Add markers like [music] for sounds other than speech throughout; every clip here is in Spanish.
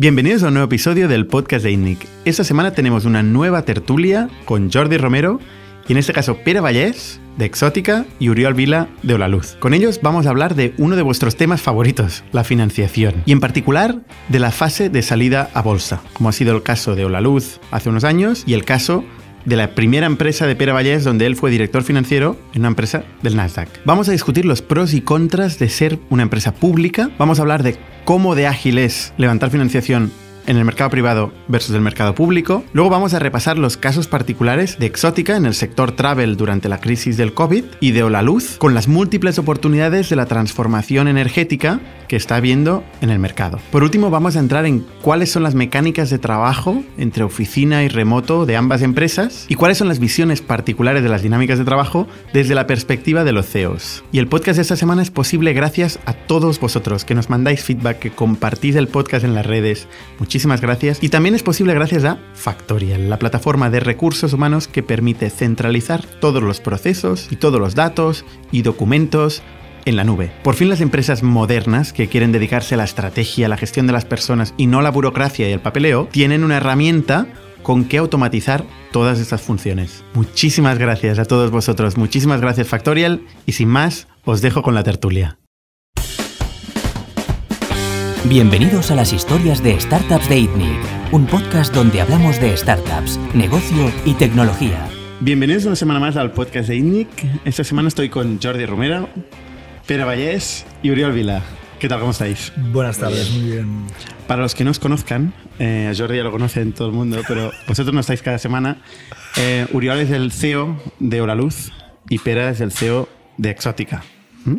Bienvenidos a un nuevo episodio del podcast de INNIC. Esta semana tenemos una nueva tertulia con Jordi Romero y en este caso Pere Vallés de Exótica y Uriol Vila de Olaluz. Con ellos vamos a hablar de uno de vuestros temas favoritos, la financiación, y en particular de la fase de salida a bolsa, como ha sido el caso de Olaluz hace unos años y el caso de la primera empresa de Pere Vallés donde él fue director financiero en una empresa del Nasdaq. Vamos a discutir los pros y contras de ser una empresa pública, vamos a hablar de cómo de ágil es levantar financiación en el mercado privado versus el mercado público. Luego vamos a repasar los casos particulares de Exótica en el sector travel durante la crisis del COVID y de Olaluz con las múltiples oportunidades de la transformación energética que está habiendo en el mercado. Por último, vamos a entrar en cuáles son las mecánicas de trabajo entre oficina y remoto de ambas empresas y cuáles son las visiones particulares de las dinámicas de trabajo desde la perspectiva de los CEOs. Y el podcast de esta semana es posible gracias a todos vosotros que nos mandáis feedback, que compartís el podcast en las redes. Muchísimas gracias. Y también es posible gracias a Factorial, la plataforma de recursos humanos que permite centralizar todos los procesos y todos los datos y documentos en la nube. Por fin las empresas modernas que quieren dedicarse a la estrategia, a la gestión de las personas y no a la burocracia y el papeleo, tienen una herramienta con que automatizar todas estas funciones. Muchísimas gracias a todos vosotros, muchísimas gracias Factorial y sin más, os dejo con la tertulia. Bienvenidos a las historias de Startups de ITNIC, un podcast donde hablamos de startups, negocio y tecnología. Bienvenidos una semana más al podcast de ITNIC. Esta semana estoy con Jordi Romero, Pere Vallés y Uriol Vila. ¿Qué tal? ¿Cómo estáis? Buenas tardes, muy bien. Para los que no os conozcan, eh, a Jordi ya lo conocen todo el mundo, pero [laughs] vosotros no estáis cada semana. Eh, Uriol es el CEO de Oraluz y Pera es el CEO de Exótica. ¿Mm?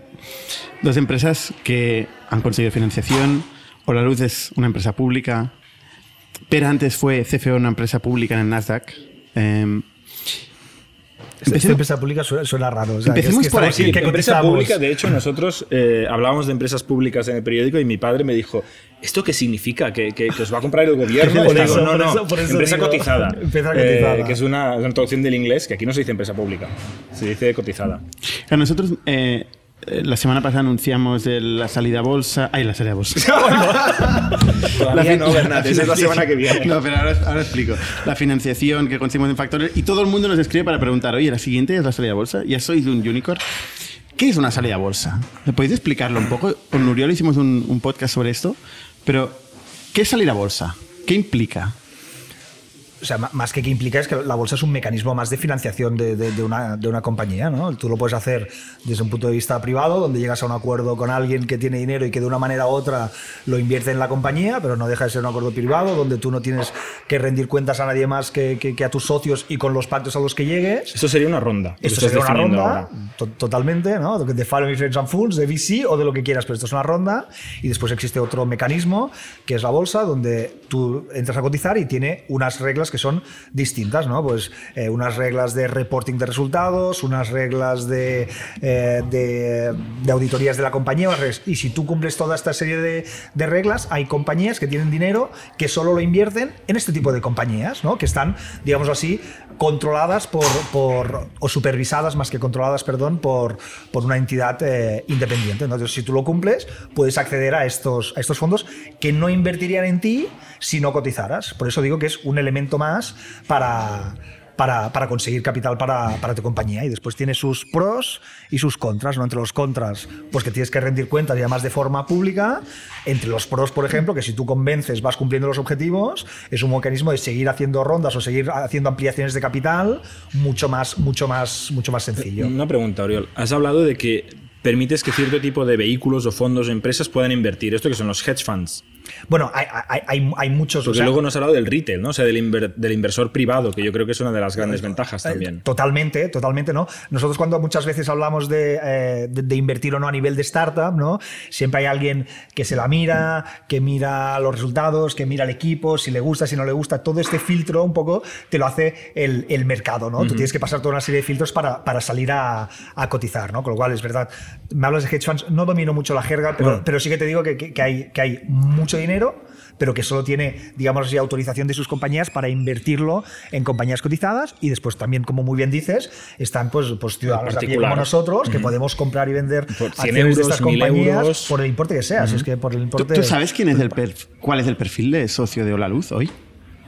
Dos empresas que han conseguido financiación. Oraluz es una empresa pública. Pera antes fue CFO una empresa pública en el Nasdaq. Eh, Esta esta empresa pública suena, suena raro. o sea, que es Empecemos que por aquí. que empresa pública, de hecho, nosotros eh, hablábamos de empresas públicas en el periódico y mi padre me dijo, ¿esto qué significa? ¿Que, que- que os va a a el gobierno? [laughs] Por eso, digo, no, por no, eso- por eso empresa digo, cotizada. [laughs] empresa Eh, cotizada. que es una, una traducción del inglés, que aquí no se dice empresa pública, se dice cotizada. Claro, nosotros eh, eh, la semana pasada anunciamos de la salida a bolsa. ¡Ay, la salida a bolsa! [laughs] Todavía no, Bernat, esa es la semana que viene. No, pero ahora, ahora explico. La financiación que conseguimos en Factorial y todo el mundo nos escribe para preguntar, oye, la siguiente es la salida a bolsa. Ya sois de un unicorn. ¿Qué es una salida a bolsa? ¿Me podéis explicarlo un poco? Con Nuriol hicimos un, un podcast sobre esto, pero ¿qué es salir a bolsa? ¿Qué implica? O sea, más que que implica es que la bolsa es un mecanismo más de financiación de, de- de una, de una compañía, ¿no? Tú lo puedes hacer desde un punto de vista privado, donde llegas a un acuerdo con alguien que tiene dinero y que de una manera u otra lo invierte en la compañía, pero no deja de ser un acuerdo privado, donde tú no tienes que rendir cuentas a nadie más que, que- que a tus socios y con los pactos a los que llegues. Esto sería una ronda. Esto sería una ronda, to- totalmente, ¿no? De Me Friends and Fools, de VC o de lo que quieras, pero esto es una ronda. Y después existe otro mecanismo, que es la bolsa, donde tú entras a cotizar y tiene unas reglas que son distintas, ¿no? Pues eh, unas reglas de reporting de resultados, unas reglas de, eh, auditorías de la compañía. Y si tú cumples toda esta serie de, reglas, hay compañías que tienen dinero que solo lo invierten en este tipo de compañías, ¿no? Que están, digamos así, controladas por, o supervisadas más que controladas, perdón, por, una entidad eh, independiente. Entonces, si tú lo cumples, puedes acceder a estos fondos que no invertirían en ti si no cotizaras. Por eso digo que es un elemento más para, para, para conseguir capital para, para tu compañía. Y después tiene sus pros y sus contras. ¿no? Entre los contras, pues que tienes que rendir cuentas y además de forma pública. Entre los pros, por ejemplo, que si tú convences, vas cumpliendo los objetivos, es un mecanismo de seguir haciendo rondas o seguir haciendo ampliaciones de capital mucho más, mucho más, mucho más sencillo. Una pregunta, Oriol. Has hablado de que permites que cierto tipo de vehículos o fondos o empresas puedan invertir. Esto que son los hedge funds. Bueno, hay, hay, hay, muchos. Porque o sea, luego nos has hablado del retail, ¿no? O sea, del, inver- del inversor privado, que yo creo que es una de las grandes ventajas también. Totalmente, totalmente, ¿no? Nosotros cuando muchas veces hablamos de, eh, de- de invertir o no a nivel de startup, ¿no? Siempre hay alguien que se la mira, que mira los resultados, que mira el equipo, si le gusta, si no le gusta, todo este filtro un poco te lo hace el, el mercado, ¿no? Tú tienes que pasar toda una serie de filtros para, para salir a, a cotizar, ¿no? Con lo cual es verdad. Me hablas de hedge funds, no domino mucho la jerga, pero, pero sí que te digo que, que- que hay, que hay mucho dinero pero que solo tiene, digamos así, autorización de sus compañías para invertirlo en compañías cotizadas y después también, como muy bien dices, están pues, pues ciudadanos de como nosotros que podemos comprar y vender Por 100 acciones euros, de estas 1000 compañías euros. por el importe que sea. Si es que por el ¿Tú, importe. tú sabes quién es el perf- cuál es el perfil de socio de Hola Luz hoy?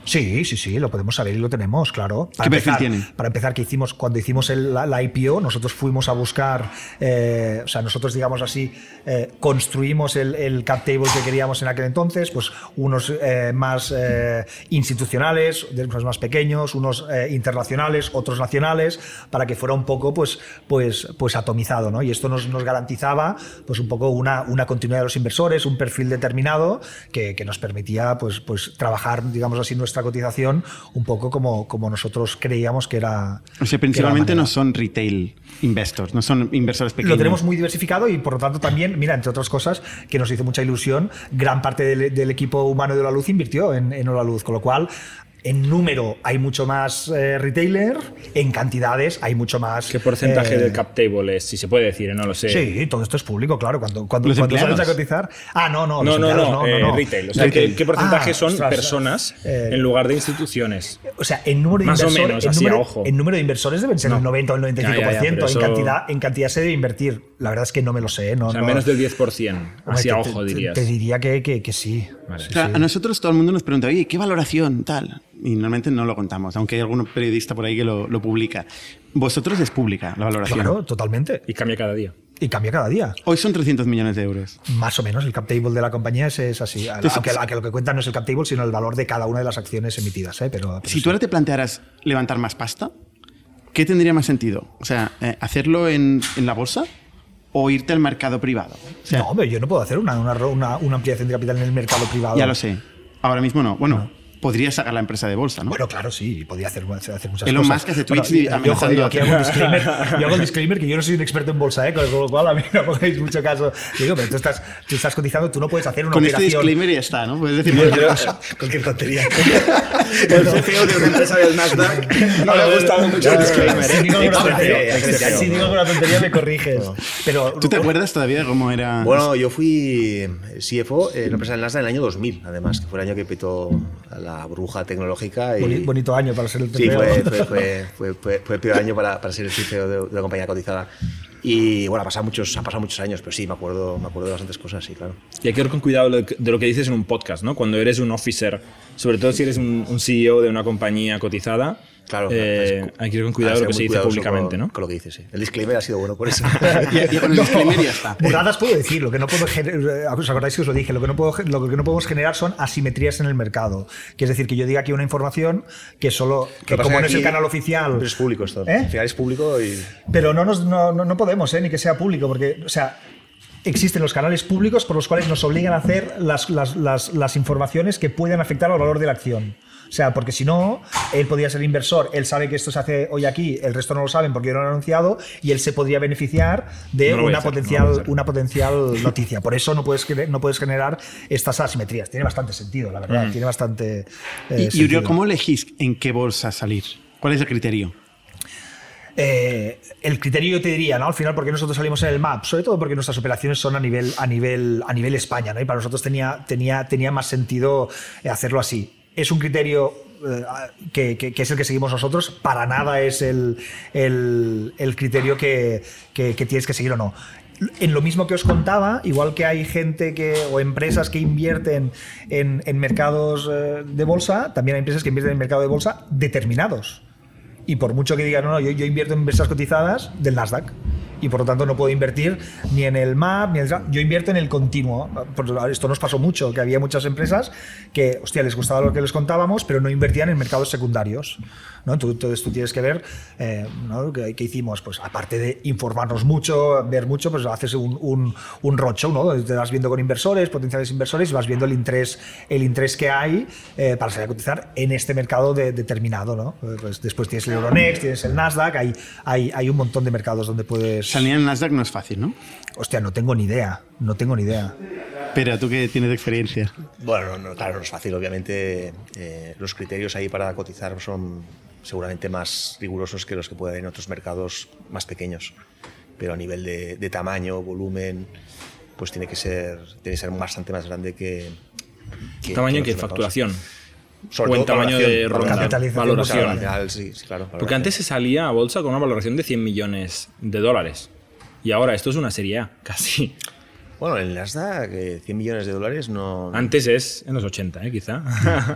Sí, sí, sí, lo podemos saber y lo tenemos, claro. ¿Qué perfil empezar, tiene? Para empezar, que hicimos cuando hicimos el- la, la IPO, nosotros fuimos a buscar, eh, o sea, nosotros, digamos así, eh, construimos el, el cap table que queríamos en aquel entonces, pues unos eh, más eh, institucionales, después más pequeños, unos eh, internacionales, otros nacionales, para que fuera un poco, pues, pues, pues atomizado, ¿no? Y esto nos, nos garantizaba, pues, un poco una, una continuidad de los inversores, un perfil determinado que, que nos permitía, pues, pues, trabajar, digamos así, nuestra cotización un poco como, como nosotros creíamos que era. O sea, la principalmente no son retail investors, no son inversores pequeños. Lo tenemos muy diversificado y por lo tanto también, mira, entre otras cosas, que nos hizo mucha ilusión, gran parte del, del equipo humano de la luz invirtió en, en Hola Luz, con lo cual en número hay mucho más eh, retailer, en cantidades hay mucho más. ¿Qué porcentaje eh, del cap table es? Si se puede decir, ¿eh? no lo sé. Sí, todo esto es público, claro. Cuando, cuando, Los cuando sales a cotizar. Ah, no, no. No, los no, no, eh, retail. O sea, Retail. ¿qué, qué porcentaje Ah, son ostras, personas eh, en lugar de instituciones? O sea, en número de Más o inversores. menos, en, así a número, ojo. en número de inversores deben ser No. el 90 o el 95%. Ya, ya, ya, pero en, eso- cantidad, en cantidad se debe invertir. La verdad es que no me lo sé. No, O sea, no- menos del 10%. Hombre, Así a ojo, te- dirías. Te diría que, que, que sí. Vale. Sí, O sea, sí. a nosotros todo el mundo nos pregunta, oye, ¿qué valoración tal? Y normalmente no lo contamos, aunque hay algún periodista por ahí que lo, lo publica. Vosotros es pública la valoración. Claro, totalmente. Y cambia cada día. Y cambia cada día. Hoy son 300 millones de euros. Más o menos, el cap table de la compañía es, es así. Entonces, aunque, aunque lo que cuenta no es el cap table, sino el valor de cada una de las acciones emitidas. ¿eh? Pero, pero Si sí. tú ahora te plantearas levantar más pasta, ¿qué tendría más sentido? O sea, eh, ¿hacerlo en, en la bolsa o irte al mercado privado? O sea, no, hombre, yo no puedo hacer una, una, una- una ampliación de capital en el mercado privado. ya lo sé. Ahora mismo no. Bueno, podrías sacar la empresa de bolsa, ¿no? Bueno, claro, sí, podía hacer, hacer muchas Elon cosas. Musk hace Bueno, tweets y- y yo a- aquí hago un [laughs] disclaimer, yo hago el disclaimer que yo no soy un experto en bolsa, ¿eh? con lo cual a mí no pongáis mucho caso. Digo, pero tú estás, tú estás cotizando, tú no puedes hacer una Con este operación. disclaimer ya está, ¿no? Puedes decir cualquier tontería. [laughs] El CFO de una empresa del Nasdaq [laughs] no le ha gustado mucho el disclaimer. Si digo ¿eh? si digo alguna tontería me corriges. Pero, ¿Tú te acuerdas todavía de cómo era? Bueno, yo fui CFO en una empresa del Nasdaq en el año 2000, además, que fue el año que petó la burbuja tecnológica. Y, Boni- bonito año para ser el Sí, TPO. fue, fue, fue, fue, fue- fue el peor año para, para ser el CFO de, de una compañía cotizada. Y bueno, ha pasado muchos, ha pasado muchos años, pero sí, me acuerdo, me acuerdo de bastantes cosas, sí, claro. Y hay que ir con cuidado de lo que- de lo que dices en un podcast, ¿no? Cuando eres un officer, sobre todo si eres un, un CEO de una compañía cotizada, Claro, eh, hay que ir con cuidado lo que se dice públicamente, con, ¿no? Con lo que dices, sí. El disclaimer ha sido bueno por eso. [laughs] Con el [laughs] disclaimer ya está. Burradas [laughs] puedo decir, lo que no puedo gener- ¿os acordáis que os lo dije? Lo que, no puedo, lo que no podemos generar son asimetrías en el mercado. Que es decir, que yo diga aquí una información que solo, que como no es el canal oficial. Pero es público esto. ¿Eh? Al final es público y. Pero no, nos, no, no, no podemos, ¿eh? ni que sea público, porque, o sea, existen los canales públicos por los cuales nos obligan a hacer las, las, las, las informaciones que pueden afectar al valor de la acción. O sea, porque si no, él podría ser inversor, él sabe que esto se hace hoy aquí, el resto no lo saben porque yo no lo he anunciado, y él se podría beneficiar de No una, hacer, potencial, no una potencial noticia. Por eso no puedes, no puedes generar estas asimetrías. Tiene bastante sentido, la verdad. Tiene bastante. eh, Y. Uriol, ¿cómo elegís en qué bolsa salir? ¿Cuál es el criterio? Eh, el criterio yo te diría, ¿no? Al final, porque nosotros salimos en el MAP, sobre todo porque nuestras operaciones son a nivel, a nivel, a nivel España, ¿no? Y para nosotros tenía, tenía, tenía más sentido eh, hacerlo así. Es un criterio eh, que, que- es el que seguimos nosotros, para nada es el, el- el criterio que, que- tienes que seguir o no. En lo mismo que os contaba, igual que hay gente que, o empresas que invierten en, en mercados de bolsa, también hay empresas que invierten en mercado de bolsa determinados. Y por mucho que digan, no, no, yo, invierto en empresas cotizadas del Nasdaq. Y por lo tanto no puedo invertir ni en el MAP, ni en el... Yo invierto en el continuo. Esto nos pasó mucho, que había muchas empresas que, hostia, les gustaba lo que les contábamos, pero no invertían en mercados secundarios. ¿no? Entonces tú tienes que ver, eh, ¿no? ¿Qué, qué hicimos? Pues aparte de informarnos mucho, ver mucho, pues haces un, un, un ¿no? Te vas viendo con inversores, potenciales inversores, y vas viendo el interés, el interés que hay eh, para salir a cotizar en este mercado de- determinado, ¿no? Pues después tienes el Euronext, tienes el Nasdaq, hay, hay, hay un montón de mercados donde puedes... Salir en Nasdaq no es fácil, ¿no? Hostia, no tengo ni idea, no tengo ni idea. Pero tú que tienes experiencia. Bueno, no, no, claro, no es fácil. Obviamente, eh, los criterios ahí para cotizar son seguramente más rigurosos que los que puede haber en otros mercados más pequeños. Pero a nivel de, de tamaño, volumen, pues tiene que ser, tiene que ser bastante más grande que, que- ¿Tamaño que los mercados. Sobre o en tamaño de ronda. Valoración. Sí, sí, claro, Porque valoración. antes se salía a bolsa con una valoración de 100 millones de dólares. Y ahora esto es una serie A, [laughs] casi. Bueno, en Nasdaq, eh, 100 millones de dólares no. Antes es en los 80, ¿eh? quizá.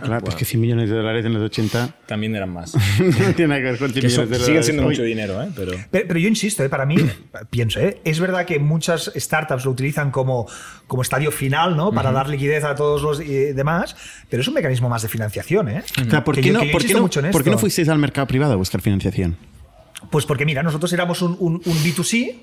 Claro, pues que 100 millones de dólares en los 80 También eran más. [laughs] no tiene nada que ver con 100 Que son- millones de dólares. siguen siendo hoy. mucho dinero, ¿eh? Pero... Pero, pero yo insisto, ¿eh? para mí, [clears throat] pienso, ¿eh? es verdad que muchas startups lo utilizan como, como estadio final, ¿no? Para dar liquidez a todos los eh, demás, pero es un mecanismo más de financiación, ¿eh? O sea, ¿por Que qué, yo- no, que yo por qué no- mucho en por qué no fuisteis al mercado privado a buscar financiación? Pues porque, mira, nosotros éramos un, un- un B2C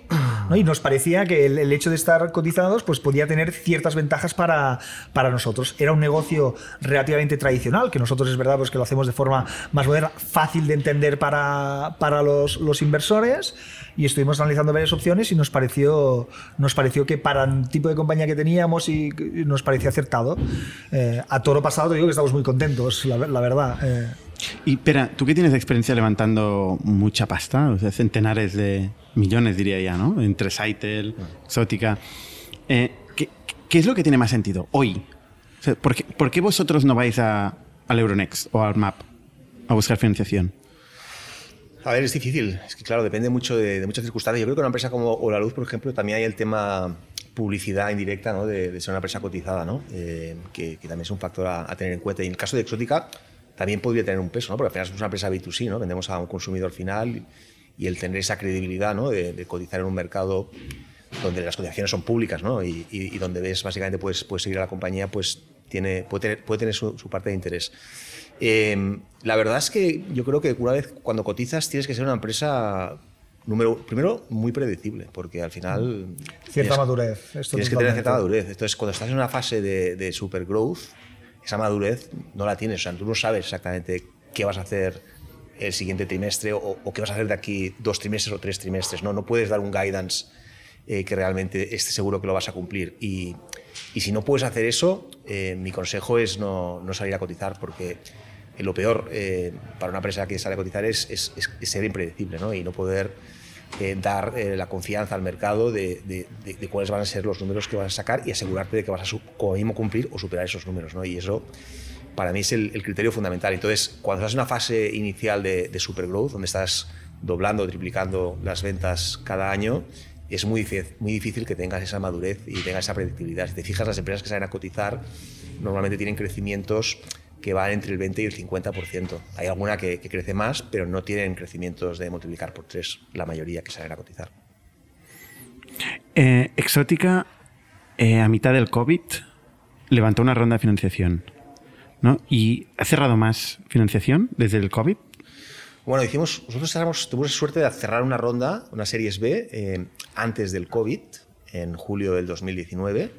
¿no? y nos parecía que el, hecho de estar cotizados pues podía tener ciertas ventajas para, para nosotros. Era un negocio relativamente tradicional, que nosotros es verdad pues, que lo hacemos de forma más moderna, fácil de entender para, para los, los inversores y estuvimos analizando varias opciones y nos pareció, nos pareció que para el tipo de compañía que teníamos y, y nos parecía acertado. Eh, a toro pasado te digo que estamos muy contentos, la, la verdad. Eh, Y espera, tú que tienes experiencia levantando mucha pasta, o sea, centenares de millones diría ya, ¿no? Entre Saitel, Exótica. eh, ¿qué, qué es lo que tiene más sentido hoy? O sea, ¿por, qué, por qué vosotros no vais a, al Euronext o al MAP a buscar financiación? A ver, es difícil. Es que, claro, depende mucho de, de muchas circunstancias. Yo creo que una empresa como Ola Luz, por ejemplo, también hay el tema publicidad indirecta, ¿no? De, de ser una empresa cotizada, ¿no? Eh, que, que también es un factor a, a tener en cuenta. Y en el caso de Exótica, también podría tener un peso, ¿no? Porque al final somos una empresa B2C, ¿no? Vendemos a un consumidor final y, y el tener esa credibilidad, ¿no? De, de cotizar en un mercado donde las cotizaciones son públicas, ¿no? Y, y- y donde ves, básicamente, puedes, puedes seguir a la compañía, pues tiene, puede tener, puede tener su, su parte de interés. Eh, la verdad es que yo creo que una vez cuando cotizas tienes que ser una empresa, número, primero, muy predecible, porque al final... Cierta tienes- madurez, esto tienes que tener cierta madurez. Entonces, cuando estás en una fase de, de super growth, esa madurez no la tienes. O sea, tú no sabes exactamente qué vas a hacer el siguiente trimestre o, qué vas a hacer de aquí dos trimestres o tres trimestres. No, no puedes dar un guidance eh, que realmente esté seguro que lo vas a cumplir. Y, si no puedes hacer eso, eh, mi consejo es no, salir a cotizar porque lo peor eh, para una empresa que sale a cotizar es ser impredecible ¿no? y no poder eh, dar eh, la confianza al mercado de, de- cuáles van a ser los números que vas a sacar y asegurarte de que vas a como cumplir o superar esos números. ¿no? Y eso para mí es el, criterio fundamental. Entonces, cuando estás en una fase inicial de, de supergrowth, donde estás doblando, triplicando las ventas cada año, es muy muy difícil que tengas esa madurez y tengas esa predictibilidad. Si te fijas, las empresas que salen a cotizar normalmente tienen crecimientos que van entre el 20 y el 50%. Hay alguna que, que crece más, pero no tienen crecimientos de multiplicar por tres, la mayoría que salen a cotizar. Eh, Exótica, eh, a mitad del COVID, levantó una ronda de financiación. ¿no? ¿Y ha cerrado más financiación desde el COVID? Bueno, hicimos, nosotros cerramos- tuvimos la suerte de cerrar una ronda, una Series B, eh, antes del COVID, en julio del 2019,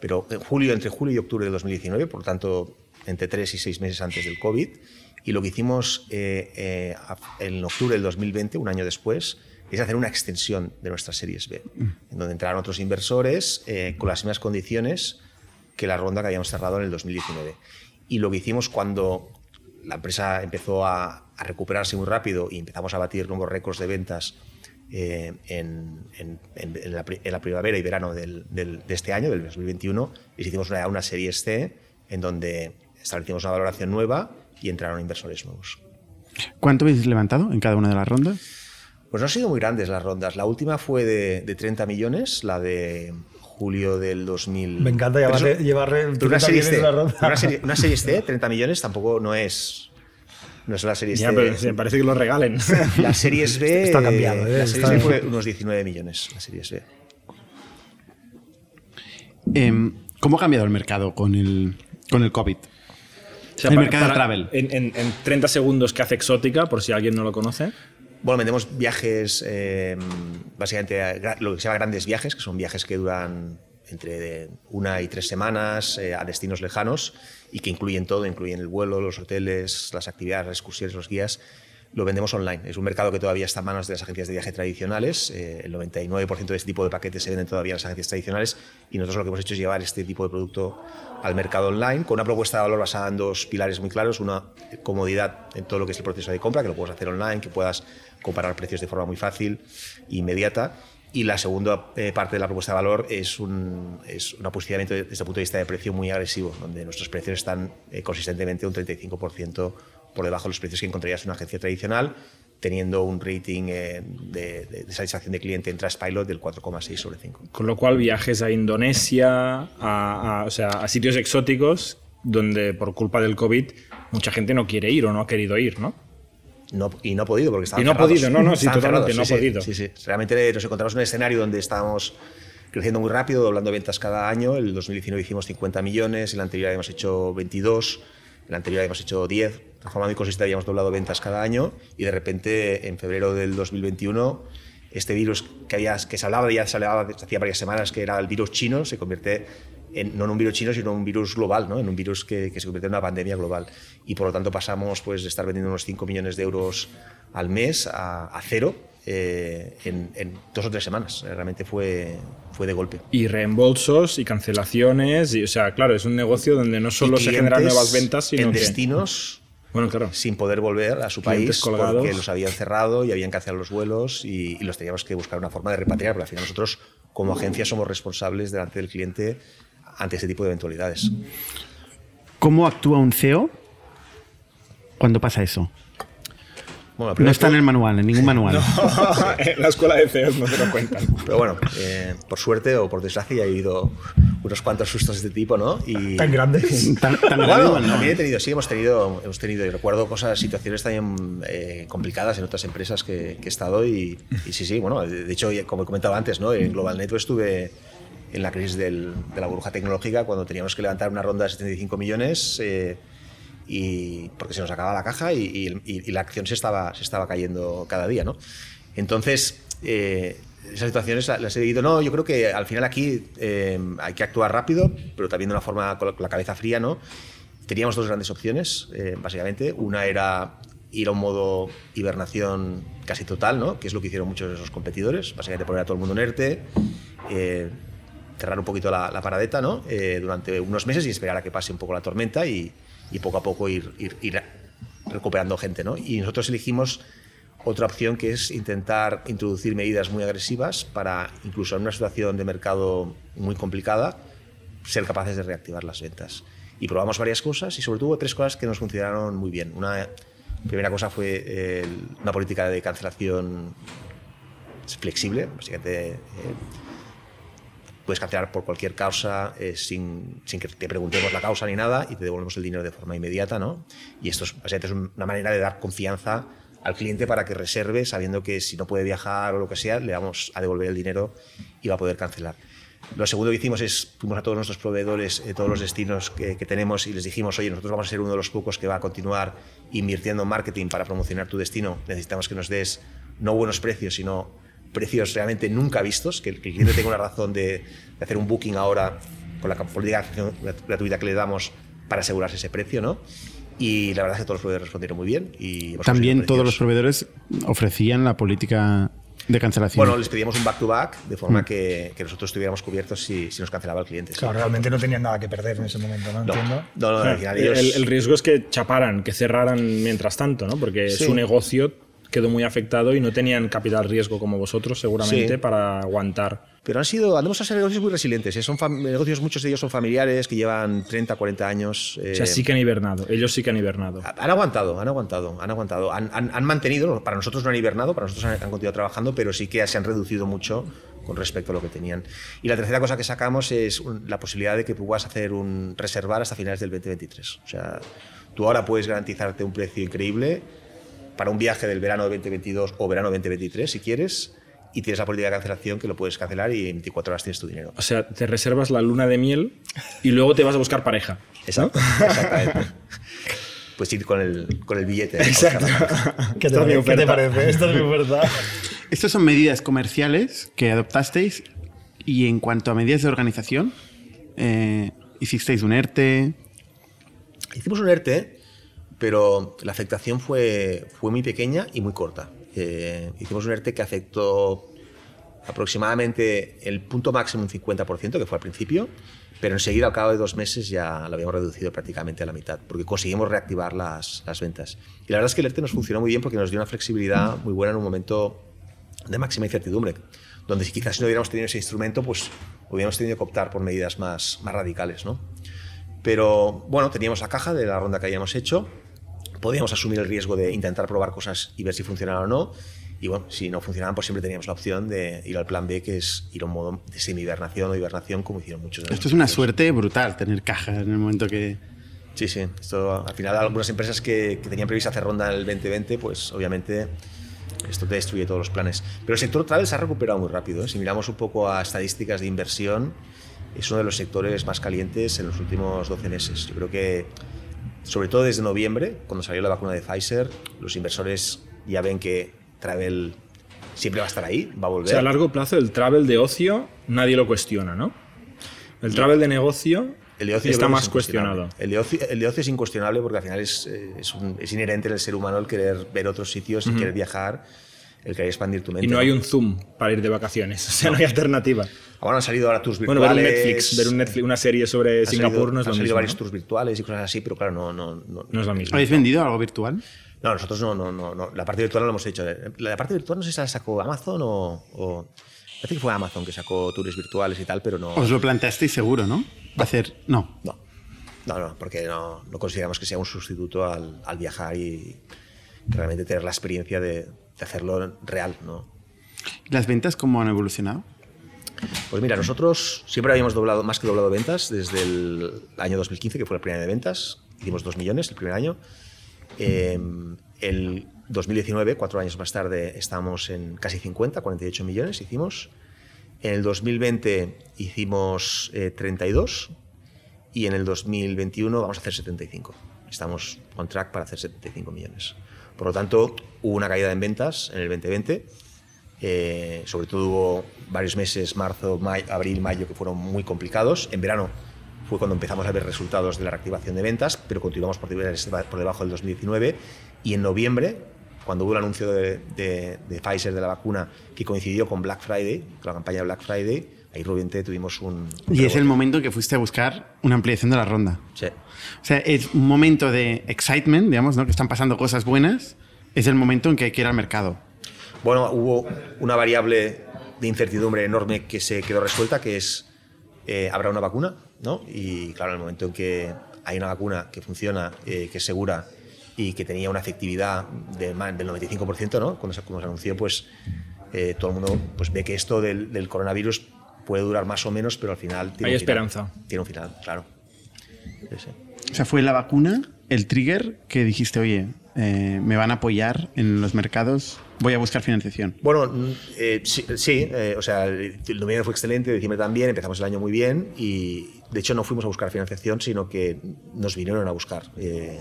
pero en julio, entre julio y octubre del 2019, por lo tanto, entre tres y seis meses antes del COVID. Y lo que hicimos eh, eh, en octubre del 2020, un año después, es hacer una extensión de nuestra Series B, en donde entraron otros inversores eh, con las mismas condiciones que la ronda que habíamos cerrado en el 2019. Y lo que hicimos cuando la empresa empezó a, a recuperarse muy rápido y empezamos a batir nuevos récords de ventas eh, en, en- en- la, en la primavera y verano del- del- de este año, del 2021, les hicimos una, una serie C en donde establecimos una valoración nueva y entraron inversores nuevos. ¿Cuánto habéis levantado en cada una de las rondas? Pues no han sido muy grandes las rondas. La última fue de, de 30 millones, la de julio del 2000. Me encanta eso- llevarle pero una 30 serie millones C, ronda. una serie, una serie C, 30 millones tampoco no es. No es la serie Ya, C. pero me parece que lo regalen. [laughs] La series B. Está cambiado, ¿eh? La series Está- B fue unos 19 millones. La series B. Em, ¿Cómo ha cambiado el mercado con el, con el COVID? O sea, El para- mercado para- travel. En, en- en 30 segundos que hace exótica, por si alguien no lo conoce. Bueno, vendemos viajes, eh, básicamente lo que se llama grandes viajes, que son viajes que duran entre una y tres semanas eh, a destinos lejanos y que incluyen todo, incluyen el vuelo, los hoteles, las actividades, las excursiones, los guías. Lo vendemos online. Es un mercado que todavía está en manos de las agencias de viaje tradicionales. Eh, el 99% de este tipo de paquetes se venden todavía en las agencias tradicionales y nosotros lo que hemos hecho es llevar este tipo de producto al mercado online con una propuesta de valor basada en dos pilares muy claros. Una, comodidad en todo lo que es el proceso de compra, que lo puedes hacer online, que puedas comparar precios de forma muy fácil e inmediata. Y la segunda eh, parte de la propuesta de valor es un, es un desde el punto de vista de precio muy agresivo, donde nuestros precios están eh, consistentemente un 35% por debajo de los precios que encontrarías en una agencia tradicional, teniendo un rating eh, de, de, de, satisfacción de cliente en Trustpilot del 4,6 sobre 5. Con lo cual viajes a Indonesia, a, a, o sea, a sitios exóticos donde por culpa del COVID mucha gente no quiere ir o no ha querido ir, ¿no? No, y no ha podido porque estaban Y no ha podido, no, no, sí, totalmente, no ha sí, podido. Sí, sí, Realmente nos encontramos en un escenario donde estábamos creciendo muy rápido, doblando ventas cada año. El 2019 hicimos 50 millones, el anterior habíamos hecho 22, el anterior habíamos hecho 10. De forma muy consistente habíamos doblado ventas cada año y de repente en febrero del 2021 este virus que, había, que se hablaba, ya se hablaba hacía varias semanas que era el virus chino, se convierte en, no en un virus chino, sino en un virus global, ¿no? en un virus que, que, se convierte en una pandemia global. Y por lo tanto pasamos pues, de estar vendiendo unos 5 millones de euros al mes a, a cero eh, en, en, dos o tres semanas. Realmente fue, fue de golpe. Y reembolsos y cancelaciones. Y, o sea, claro, es un negocio donde no solo se generan nuevas ventas, sino en que... destinos bueno, claro. sin poder volver a su Clientes país colgados. porque los habían cerrado y habían cancelado los vuelos y, y, los teníamos que buscar una forma de repatriar, porque al final nosotros como agencia somos responsables delante del cliente ante ese tipo de eventualidades. ¿Cómo actúa un CEO cuando pasa eso? Bueno, no está en el manual, en ningún manual. [laughs] No, [laughs] en la escuela de CEOs no te lo cuentan. Pero bueno, eh, por suerte o por desgracia ya he vivido unos cuantos sustos de este tipo, ¿no? Y, tan grandes. [laughs] tan, tan bueno, grande, también he tenido, sí, hemos tenido, hemos tenido, y recuerdo cosas, situaciones también eh, complicadas en otras empresas que, que he estado y, y, sí, sí, bueno, de hecho, como he comentado antes, ¿no? En Global Network estuve en la crisis del, de la burbuja tecnológica cuando teníamos que levantar una ronda de 75 millones. Eh, y porque se nos acababa la caja y, y, y, la acción se estaba, se estaba cayendo cada día. ¿no? Entonces, eh, esas situaciones las he vivido. No, yo creo que al final aquí eh, hay que actuar rápido, pero también de una forma con la cabeza fría. ¿no? Teníamos dos grandes opciones, eh, básicamente. Una era ir a un modo hibernación casi total, ¿no? que es lo que hicieron muchos de esos competidores. Básicamente poner a todo el mundo en ERTE, eh, cerrar un poquito la, la paradeta ¿no? durante unos meses y esperar a que pase un poco la tormenta y, y poco a poco ir, ir, ir, recuperando gente. ¿no? Y nosotros elegimos otra opción que es intentar introducir medidas muy agresivas para, incluso en una situación de mercado muy complicada, ser capaces de reactivar las ventas. Y probamos varias cosas y sobre todo tres cosas que nos funcionaron muy bien. Una primera cosa fue eh, una política de cancelación flexible, básicamente. Eh, puedes cancelar por cualquier causa eh, sin, sin, que te preguntemos la causa ni nada y te devolvemos el dinero de forma inmediata, ¿no? Y esto es, es una manera de dar confianza al cliente para que reserve sabiendo que si no puede viajar o lo que sea, le vamos a devolver el dinero y va a poder cancelar. Lo segundo que hicimos es, fuimos a todos nuestros proveedores, eh, todos los destinos que, tenemos y les dijimos, oye, nosotros vamos a ser uno de los pocos que va a continuar invirtiendo en marketing para promocionar tu destino. Necesitamos que nos des no buenos precios, sino precios realmente nunca vistos, que el, cliente tenga una razón de, hacer un booking ahora con la política gratuita que le damos para asegurarse ese precio, ¿no? Y la verdad es que todos los proveedores respondieron muy bien. Y También todos los proveedores ofrecían la política de cancelación. Bueno, les pedíamos un back-to-back -back, de forma mm. que, que, nosotros estuviéramos cubiertos si, si, nos cancelaba el cliente. Claro, sí. realmente no tenían nada que perder en ese momento, ¿no? no Entiendo. No, no, ellos... el, el, riesgo es que chaparan, que cerraran mientras tanto, ¿no? Porque sí. su negocio quedó muy afectado y no tenían capital riesgo como vosotros seguramente sí. para aguantar. Pero han sido, han demostrado ser negocios muy resilientes. ¿eh? Son negocios, muchos de ellos son familiares que llevan 30, 40 años. Eh, o sea, sí que han hibernado. Ellos sí que han hibernado. Han aguantado, han aguantado, han aguantado. Han, han, han mantenido, para nosotros no han hibernado, para nosotros han, han, continuado trabajando, pero sí que se han reducido mucho con respecto a lo que tenían. Y la tercera cosa que sacamos es la posibilidad de que puedas hacer un reservar hasta finales del 2023. O sea, tú ahora puedes garantizarte un precio increíble para un viaje del verano 2022 o verano 2023, si quieres, y tienes la política de cancelación que lo puedes cancelar y en 24 horas tienes tu dinero. O sea, te reservas la luna de miel y luego te vas a buscar pareja. Exacto, ¿no? exactamente. Pues ir con el, con el billete. Exacto. [laughs] ¿Qué te, ¿Qué te parece? Esto es mi oferta. [laughs] Estas son medidas comerciales que adoptasteis y en cuanto a medidas de organización, eh, hicisteis un ERTE. Hicimos un ERTE, pero la afectación fue, fue muy pequeña y muy corta. Eh, hicimos un ERTE que afectó aproximadamente el punto máximo un 50%, que fue al principio, pero enseguida, al cabo de dos meses, ya lo habíamos reducido prácticamente a la mitad, porque conseguimos reactivar las, las ventas. Y la verdad es que el ERTE nos funcionó muy bien porque nos dio una flexibilidad muy buena en un momento de máxima incertidumbre, donde si quizás no hubiéramos tenido ese instrumento, pues hubiéramos tenido que optar por medidas más, más radicales. ¿no? Pero bueno, teníamos la caja de la ronda que habíamos hecho, podíamos asumir el riesgo de intentar probar cosas y ver si funcionaban o no. Y bueno, si no funcionaban, pues siempre teníamos la opción de ir al plan B, que es ir a un modo de semi-hibernación o hibernación, como hicieron muchos de Esto es una suerte brutal, tener caja en el momento que... Sí, sí. Esto, al final, algunas empresas que, que tenían previsto hacer ronda en el 2020, pues obviamente esto te destruye todos los planes. Pero el sector travel se ha recuperado muy rápido. ¿eh? Si miramos un poco a estadísticas de inversión, es uno de los sectores más calientes en los últimos 12 meses. Yo creo que, sobre todo desde noviembre, cuando salió la vacuna de Pfizer, los inversores ya ven que travel siempre va a estar ahí, va a volver. O sea, a largo plazo el travel de ocio nadie lo cuestiona, ¿no? El travel de negocio el de ocio está más es cuestionado. El de, ocio, el de ocio es incuestionable porque al final es, eh, es, un- es inherente en el ser humano el querer ver otros sitios, el querer viajar, el querer expandir tu mente. Y no hay un Zoom para ir de vacaciones. [laughs] O sea, no hay alternativa. Ahora han salido ahora tours Bueno, virtuales. ver un Netflix, ver un Netflix, una serie sobre han Singapur salido- no es han lo salido mismo. varios ¿no? tours virtuales y cosas así, pero claro, no, no, no, No es lo mismo. ¿Habéis vendido algo virtual? No, nosotros no, no, no, no. La parte virtual no lo hemos hecho. La parte virtual no sé si la sacó Amazon o. o parece que fue Amazon que sacó tours virtuales y tal, pero no. Os lo planteasteis seguro, ¿no? Hacer... No. No, no, no porque no, no consideramos que sea un sustituto al, al viajar y realmente tener la experiencia de, de hacerlo real, ¿no? ¿Las ventas cómo han evolucionado? Pues mira, nosotros siempre habíamos doblado, más que doblado ventas desde el año 2015, que fue el primer año de ventas. Hicimos 2 millones el primer año. Eh, el 2019, cuatro años más tarde, estamos en casi 50, 48 millones hicimos. En el 2020 hicimos eh, 32 y en el 2021 vamos a hacer 75. Estamos on track para hacer 75 millones. Por lo tanto, hubo una caída en ventas en el 2020. Eh, sobre todo hubo varios meses, marzo, abril, mayo, que fueron muy complicados. En verano fue cuando empezamos a ver resultados de la reactivación de ventas, pero continuamos por, debajo del 2019. Y en noviembre, cuando hubo el anuncio de, de- Pfizer de la vacuna, que coincidió con Black Friday, con la campaña Black Friday, ahí obviamente tuvimos un... Y es el rebote. momento que fuiste a buscar una ampliación de la ronda. Sí. O sea, es un momento de excitement, digamos, ¿no? Que están pasando cosas buenas. Es el momento en que hay que ir al mercado. Bueno, hubo una variable de incertidumbre enorme que se quedó resuelta, que es, eh, ¿habrá una vacuna? ¿no? Y claro, en el momento en que hay una vacuna que funciona, eh, que es segura y que tenía una efectividad de más del 95%, ¿no? cuando, se, cuando se anunció, pues eh, todo el mundo pues, ve que esto del, del coronavirus puede durar más o menos, pero al final tiene Hay un final. esperanza. Tiene un final, claro. Sí, sí. O sea, fue la vacuna el trigger que dijiste, oye, eh, me van a apoyar en los mercados, voy a buscar financiación. Bueno, mm, eh, sí, sí, eh, o sea, el noviembre fue excelente, diciembre también, empezamos el año muy bien y de hecho no fuimos a buscar financiación, sino que nos vinieron a buscar. eh,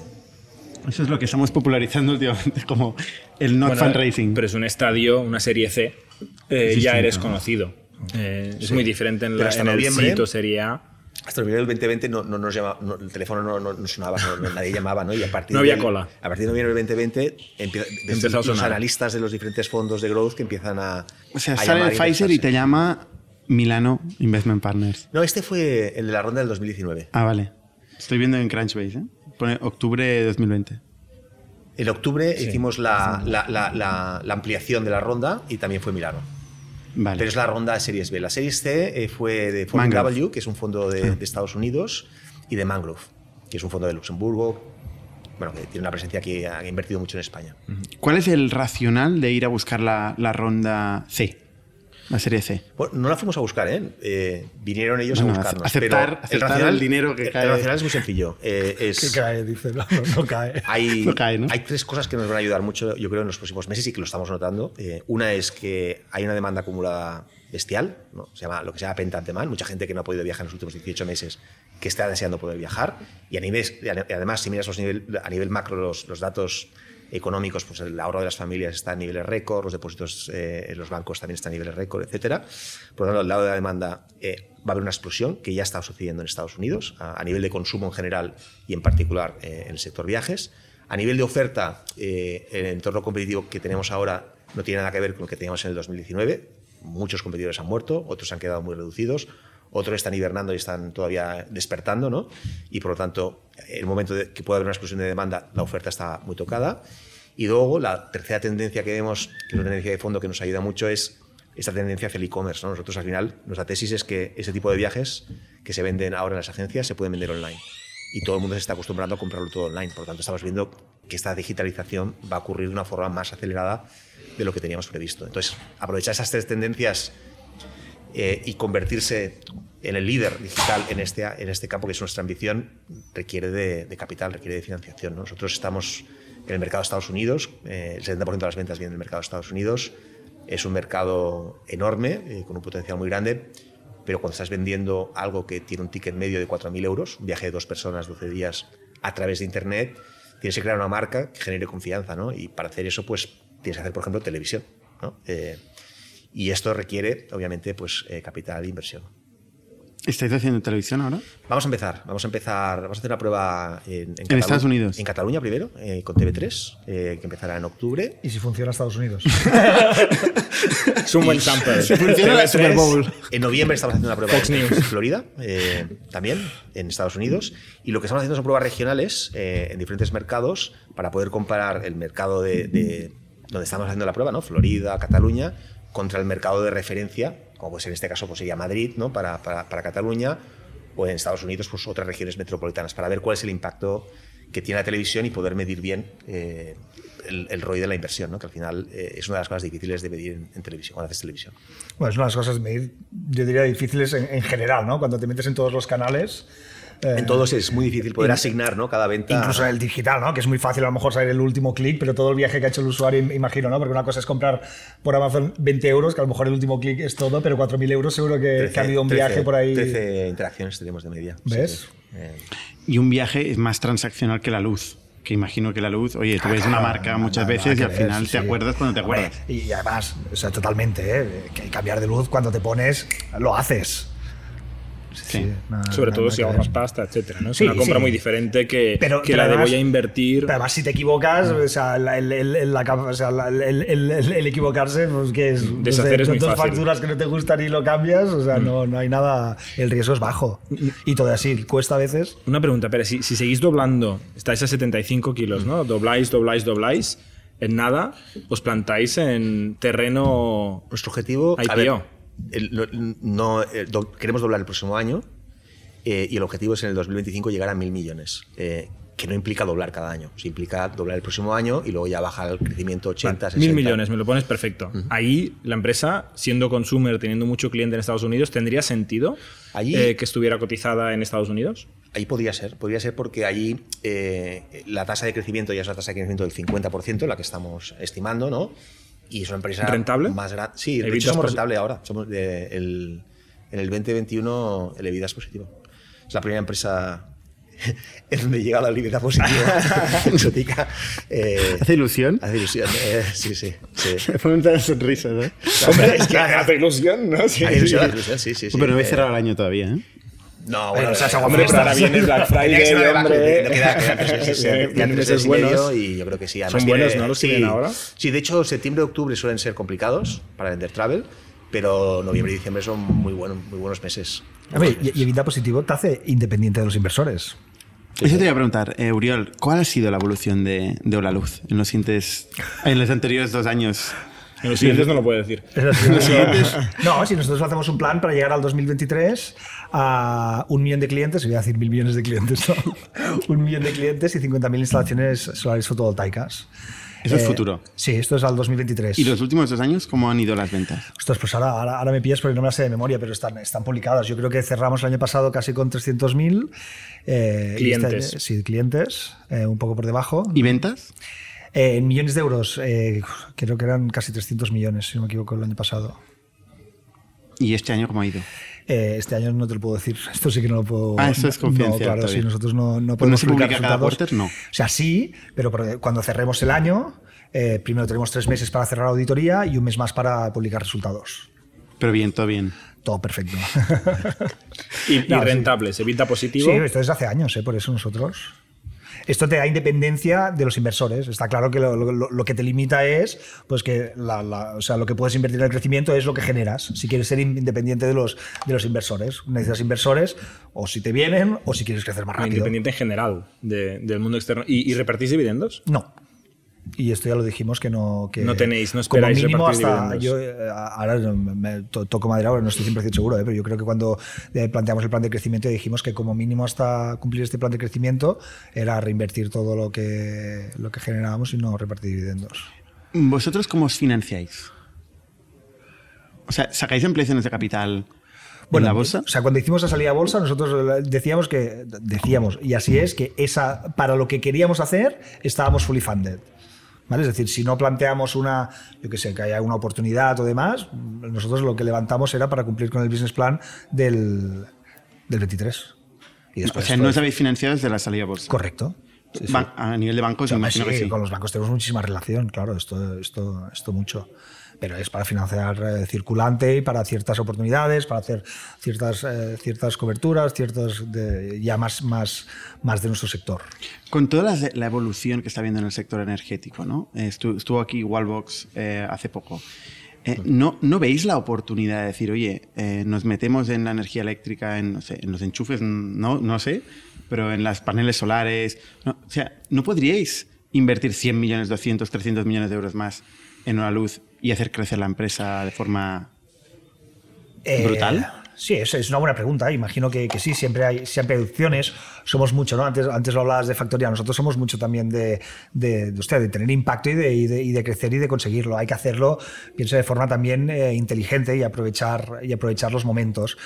Eso es lo que estamos popularizando últimamente, como el not Bueno, fundraising. Pero es un estadio, una serie C, eh, Es ya distinto, eres ¿no? conocido. Eh, es Sí. muy diferente en, la, hasta en el noviembre- sitio serie A. hasta el noviembre del 2020 no, no nos llama, no- el teléfono no, no- no sonaba, no- no- nadie llamaba, ¿no? Y a partir No había del- cola. A partir de noviembre del 2020 empieza, desde los sonar. analistas de los diferentes fondos de growth que empiezan a. o sea, a sale el y Pfizer y interesarse. te llama Milano Investment Partners. No, este fue el de la ronda del 2019. Ah, vale. Estoy viendo en Crunchbase, ¿eh? Pone octubre de 2020. En octubre hicimos la, la- la- la- la ampliación de la ronda y también fue Milano. Vale. Pero es la ronda de Series B. La Series C eh, fue de Mangrove. W, que es un fondo de, de Estados Unidos, y de Mangrove, que es un fondo de Luxemburgo, bueno, que tiene una presencia que ha invertido mucho en España. ¿Cuál es el racional de ir a buscar la, la ronda C? La serie C. Bueno, no la fuimos a buscar, ¿eh? Eh, vinieron ellos Bueno, a buscarnos. aceptar- pero aceptar el dinero que el- cae. El racional es muy sencillo. Eh, [laughs] es- Que cae, dice. No, no, no cae. [laughs] hay, No cae, ¿no? hay tres cosas que nos van a ayudar mucho, yo creo, en los próximos meses y que lo estamos notando. Eh, una es que hay una demanda acumulada bestial, ¿no? se llama, lo que se llama. Mucha gente que no ha podido viajar en los últimos 18 meses que está deseando poder viajar. Y, a nivel, además, si miras los nivel, a nivel macro los, los datos económicos, pues el ahorro de las familias está a niveles récord, los depósitos eh, en los bancos también están a niveles récord, etcétera. Por lo tanto, al lado de la demanda eh, va a haber una explosión que ya está sucediendo en Estados Unidos, a, a nivel de consumo en general y en particular eh, en el sector viajes. A nivel de oferta, eh, el entorno competitivo que tenemos ahora no tiene nada que ver con lo que teníamos en el 2019. Muchos competidores han muerto, otros han quedado muy reducidos, otros están hibernando y están todavía despertando, ¿no? Y por lo tanto, el momento de que pueda haber una explosión de demanda, la oferta está muy tocada. Y luego la tercera tendencia que vemos, que es una tendencia de fondo que nos ayuda mucho, es esta tendencia hacia el e-commerce. ¿no? Nosotros al final, nuestra tesis es que ese tipo de viajes que se venden ahora en las agencias se pueden vender online. Y todo el mundo se está acostumbrando a comprarlo todo online. Por lo tanto, estamos viendo que esta digitalización va a ocurrir de una forma más acelerada de lo que teníamos previsto. Entonces, aprovechar esas tres tendencias eh, y convertirse en el líder digital en este, en este campo, que es nuestra ambición, requiere de, capital, requiere de financiación. Nosotros estamos en el mercado de Estados Unidos, eh, el 70% de las ventas vienen del mercado de Estados Unidos, es un mercado enorme, eh, con un potencial muy grande, pero cuando estás vendiendo algo que tiene un ticket medio de 4.000 euros, un viaje de dos personas, 12 días, a través de Internet, tienes que crear una marca que genere confianza, ¿no? Y para hacer eso, pues tienes que hacer, por ejemplo, televisión, ¿no? Eh, y esto requiere, obviamente, pues capital e inversión. ¿Estáis haciendo televisión ahora? Vamos a empezar. Vamos a empezar. Vamos a hacer una prueba en, en, Estados Unidos. En Cataluña primero, eh, con TV3, eh, que empezará en octubre. ¿Y si funciona Estados Unidos? [laughs] es un buen sample. Si funciona la Super Bowl. En noviembre estamos haciendo una prueba en Florida, eh, también, en Estados Unidos. Y lo que estamos haciendo son pruebas regionales en diferentes mercados para poder comparar el mercado de, de donde estamos haciendo la prueba, ¿no? Florida, Cataluña, contra el mercado de referencia como pues en este caso pues sería Madrid ¿no? para, para, para, Cataluña, o en Estados Unidos pues otras regiones metropolitanas, para ver cuál es el impacto que tiene la televisión y poder medir bien eh, el, el, ROI de la inversión, ¿no? que al final eh, es una de las cosas difíciles de medir en, televisión, cuando haces televisión. Bueno, es una de las cosas, medir, yo diría, difíciles en, en general, ¿no? cuando te metes en todos los canales en eh, todos es muy difícil poder asignar ¿no? cada venta. Incluso en el digital, ¿no? que es muy fácil a lo mejor saber el último clic, pero todo el viaje que ha hecho el usuario, imagino, ¿no? porque una cosa es comprar por Amazon 20 euros, que a lo mejor el último clic es todo, pero 4.000 euros seguro que, ha habido un viaje por ahí. 13 interacciones tenemos de media. ¿Ves? Eh. Y un viaje es más transaccional que la luz que imagino que la luz, oye, tú ves una marca muchas veces y al final te acuerdas cuando te acuerdas. Y además, o sea, totalmente, ¿eh? que cambiar de luz cuando te pones, lo haces. Sí. Sobre todo si ahorras pasta, etcétera. ¿no? Es una compra muy diferente que, que la de voy a invertir. Pero además, si te equivocas, o sea, el, el, o sea, el, equivocarse, pues que es. Deshacer es muy dos fácil. facturas que no te gustan y lo cambias, o sea, no, no hay nada. El riesgo es bajo. Y todo así, cuesta a veces. Una pregunta, pero si, si seguís doblando, estáis a 75 kilos, ¿no? Dobláis, dobláis, dobláis. En nada, os plantáis en terreno. Nuestro objetivo. IPO no, queremos doblar el próximo año eh, y el objetivo es en el 2025 llegar a mil millones. Eh, que no implica doblar cada año, se implica doblar el próximo año y luego ya baja el crecimiento 80, 60. Mil millones, me lo pones perfecto. Ahí la empresa, siendo consumer, teniendo mucho cliente en Estados Unidos, ¿tendría sentido allí, eh, que estuviera cotizada en Estados Unidos? Ahí podría ser, podría ser porque allí la tasa de crecimiento ya es la tasa de crecimiento del 50%, la que estamos estimando, ¿no? Y es una empresa ¿Rentable? más grande. Sí, de hecho somos rentable ahora. Somos de, el, en el 2021 el EBITDA es positivo. Es la primera empresa [laughs] en donde llega la EBITDA positiva [laughs] exótica. Eh, ¿Hace ilusión? Hace ilusión, eh, sí, sí. sí. [laughs] Me ponen tan sonrisas, ¿eh? Hombre, es que hace ilusión, ¿no? Sí, hace ilusión, hace ilusión, sí, sí. sí Pero no he cerrado el año todavía, ¿eh? No, bueno, o sea, hombre, pero ahora viene Black Friday, hombre. Tres meses, meses y yo creo que sí. Son buenos, ¿no? Los sí, que vienen ahora. Sí, de hecho, septiembre y octubre suelen ser complicados para vender travel, pero noviembre y diciembre son muy buenos, muy buenos meses. A ver, y, y positivo te hace independiente de los inversores. Eso te iba a preguntar, eh, Uriol, ¿cuál ha sido la evolución de, de Hola Luz en los, siguientes, en los anteriores dos años? En los siguientes no lo puede decir. no, si nosotros hacemos un plan para llegar al 2023 a un millón de clientes, voy a decir mil millones de clientes, ¿no? [laughs] un millón de clientes y 50.000 instalaciones solares fotovoltaicas. Eso es futuro. Sí, esto es al 2023. ¿Y los últimos dos años cómo han ido las ventas? Ostras, pues ahora, ahora, ahora me pillas porque no me las sé de memoria, pero están, están publicadas. Yo creo que cerramos el año pasado casi con 300.000. Eh, clientes. Este, sí, clientes, eh, un poco por debajo. ¿Y ventas? Eh, en millones de euros, eh, creo que eran casi 300 millones, si no me equivoco, el año pasado. ¿Y este año cómo ha ido? Eh, este año no te lo puedo decir. [laughs] Esto sí que no lo puedo. Ah, eso es confidencial. No, claro, sí, nosotros no, no ¿Pues podemos se publicar publica cada quarter? No. O sea, sí, pero cuando cerremos el año, eh, primero tenemos tres meses para cerrar la auditoría y un mes más para publicar resultados. Pero bien, todo bien. Todo perfecto. [laughs] Y, y No, sí. rentables, evita positivo. Sí, esto es hace años, ¿eh? por eso nosotros. Esto te da independencia de los inversores. Está claro que lo, lo- lo que te limita es pues que la- la- o sea, lo que puedes invertir en el crecimiento es lo que generas. Si quieres ser independiente de los, de los inversores. Necesitas inversores o si te vienen o si quieres crecer más rápido. Independiente en general de- del mundo externo. ¿Y, y repartís dividendos? No. Y esto ya lo dijimos que no que no tenéis no esperáis como mínimo hasta yo eh, ahora me to- toco madera ahora no estoy 100% seguro ¿eh? pero yo creo que cuando eh, planteamos el plan de crecimiento dijimos que como mínimo hasta cumplir este plan de crecimiento era reinvertir todo lo que lo que generábamos y no repartir dividendos ¿Vosotros cómo os financiáis? O sea, ¿sacáis ampliaciones de capital en la bolsa? O sea, cuando hicimos la salida a bolsa, nosotros decíamos que, decíamos, y así es, que esa, para lo que queríamos hacer, estábamos fully funded. ¿Vale? Es decir, si no planteamos una, yo que sé, que haya una oportunidad o demás, nosotros lo que levantamos era para cumplir con el business plan del, del 23. Y o después sea, esto no os habéis financiado desde la salida a bolsa. Correcto. Sí, sí. A nivel de bancos, O sea, imagino sí, que sí. Con los bancos tenemos muchísima relación, claro, esto, esto, esto mucho. Pero es para financiar eh, circulante y para ciertas oportunidades, para hacer ciertas, eh, ciertas coberturas, ciertas de- ya más, más, más de nuestro sector. Con toda la, la evolución que está habiendo en el sector energético, ¿no? Eh, Estu- estuvo aquí Wallbox eh, hace poco. Eh, ¿no, ¿No veis la oportunidad de decir, oye, eh, nos metemos en la energía eléctrica, en, no sé, en los enchufes, no, no sé, pero en las paneles solares? No, o sea, ¿no podríais invertir 100 millones, 200, 300 millones de euros más en una luz y hacer crecer la empresa de forma Eh, brutal? Sí, es, es una buena pregunta. Imagino que, que sí, siempre hay, siempre hay opciones. Somos mucho, ¿no? Antes, antes lo hablabas de factoría. Nosotros somos mucho también de, de, de, hostia, de tener impacto y de, y, de, y de crecer y de conseguirlo. Hay que hacerlo, pienso, de forma también eh, inteligente y aprovechar, y aprovechar los momentos.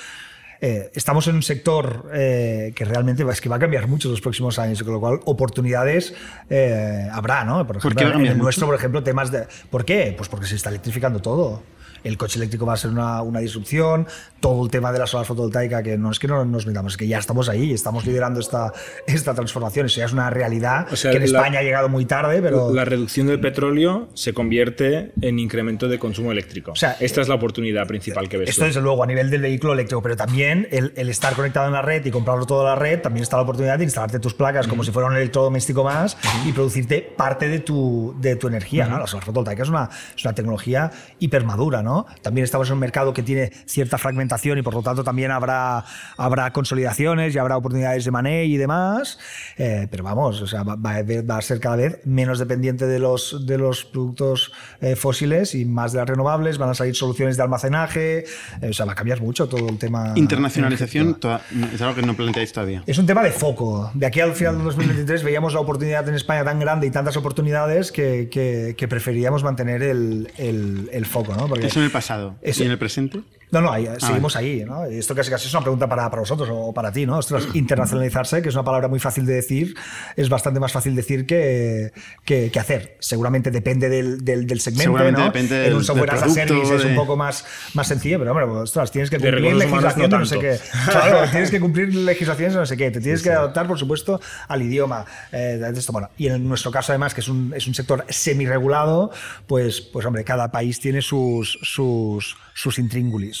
Eh, estamos en un sector eh, que realmente es que va a cambiar mucho en los próximos años, con lo cual oportunidades eh, habrá, ¿no? Por ¿Por ejemplo, qué va a en el nuestro, por ejemplo, temas de... ¿Por qué? Pues porque se está electrificando todo. El coche eléctrico va a ser una, una disrupción, todo el tema de la solar fotovoltaica, que no es que no nos metamos, es que ya estamos ahí, estamos liderando esta, esta transformación. Eso ya es una realidad O sea, que en la- España ha llegado muy tarde, pero... La reducción del petróleo se convierte en incremento de consumo eléctrico. sea, Esta es la oportunidad principal que ves. Esto tú. desde luego a nivel del vehículo eléctrico, pero también el, el estar conectado en la red y comprarlo todo a la red, también está la oportunidad de instalarte tus placas como si fuera un electrodoméstico más y producirte parte de tu, de tu energía. ¿no? La solar fotovoltaica es una, es una tecnología hipermadura. ¿no? También estamos en un mercado que tiene cierta fragmentación y por lo tanto también habrá, habrá consolidaciones y habrá oportunidades de money y demás. Eh, pero vamos, o sea, va, va a ser cada vez menos dependiente de los, de los productos eh, fósiles y más de las renovables. Van a salir soluciones de almacenaje. eh, o sea, va a cambiar mucho todo el tema. Internacionalización toda- es algo que no planteáis todavía. Es un tema de foco. De aquí al final del 2023 veíamos la oportunidad en España tan grande y tantas oportunidades que, que, que preferíamos mantener el, el, el foco. ¿no? Porque en el pasado. Eso- ¿Y en el presente? No, no, ahí, seguimos ahí. Esto casi casi es una pregunta para, para vosotros o para ti. ¿no? Ostras, [clears throat] internacionalizarse, que es una palabra muy fácil de decir, es bastante más fácil decir que, que, que hacer. Seguramente depende del, del, del segmento. Seguramente ¿no? depende en un del- software del as a service es un poco más, más sencillo, pero hombre, pues, ostras, tienes que cumplir legislación no sé qué. Claro, [laughs] tienes que cumplir legislaciones no sé qué. Te tienes que adaptar, por supuesto, al idioma. eh, esto. Bueno, y en nuestro caso, además, que es un, es un sector semi-regulado, pues, pues, hombre, cada país tiene sus, sus, sus intríngulis.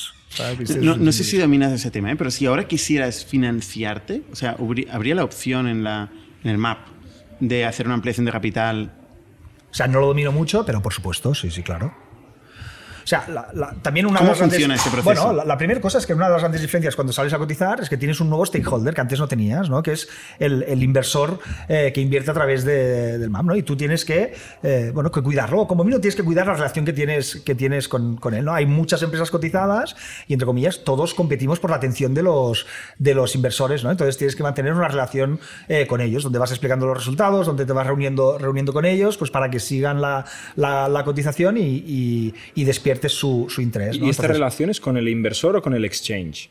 No, no sé si dominas ese tema, ¿eh? pero si ahora quisieras financiarte, o sea, habría la opción en, la, en el MAP de hacer una ampliación de capital. O sea, no lo domino mucho, pero por supuesto, sí, sí, claro. O sea, la- la- también una ¿Cómo de las grandes- funciona este proceso? Bueno, la, la primera cosa es que una de las grandes diferencias cuando sales a cotizar es que tienes un nuevo stakeholder que antes no tenías, ¿no? que es el, el inversor eh, que invierte a través de- del MAM, ¿no? y tú tienes que, eh, bueno, que cuidarlo, o como mínimo tienes que cuidar la relación que tienes, que tienes con, con él. ¿no? Hay muchas empresas cotizadas y, entre comillas, todos competimos por la atención de los, de los inversores, ¿no? entonces tienes que mantener una relación eh, con ellos, donde vas explicando los resultados, donde te vas reuniendo, reuniendo con ellos, pues para que sigan la, la- la cotización y, y- y despiertes su, su interés. ¿no? ¿Y esta Entonces, relación es con el inversor o con el exchange?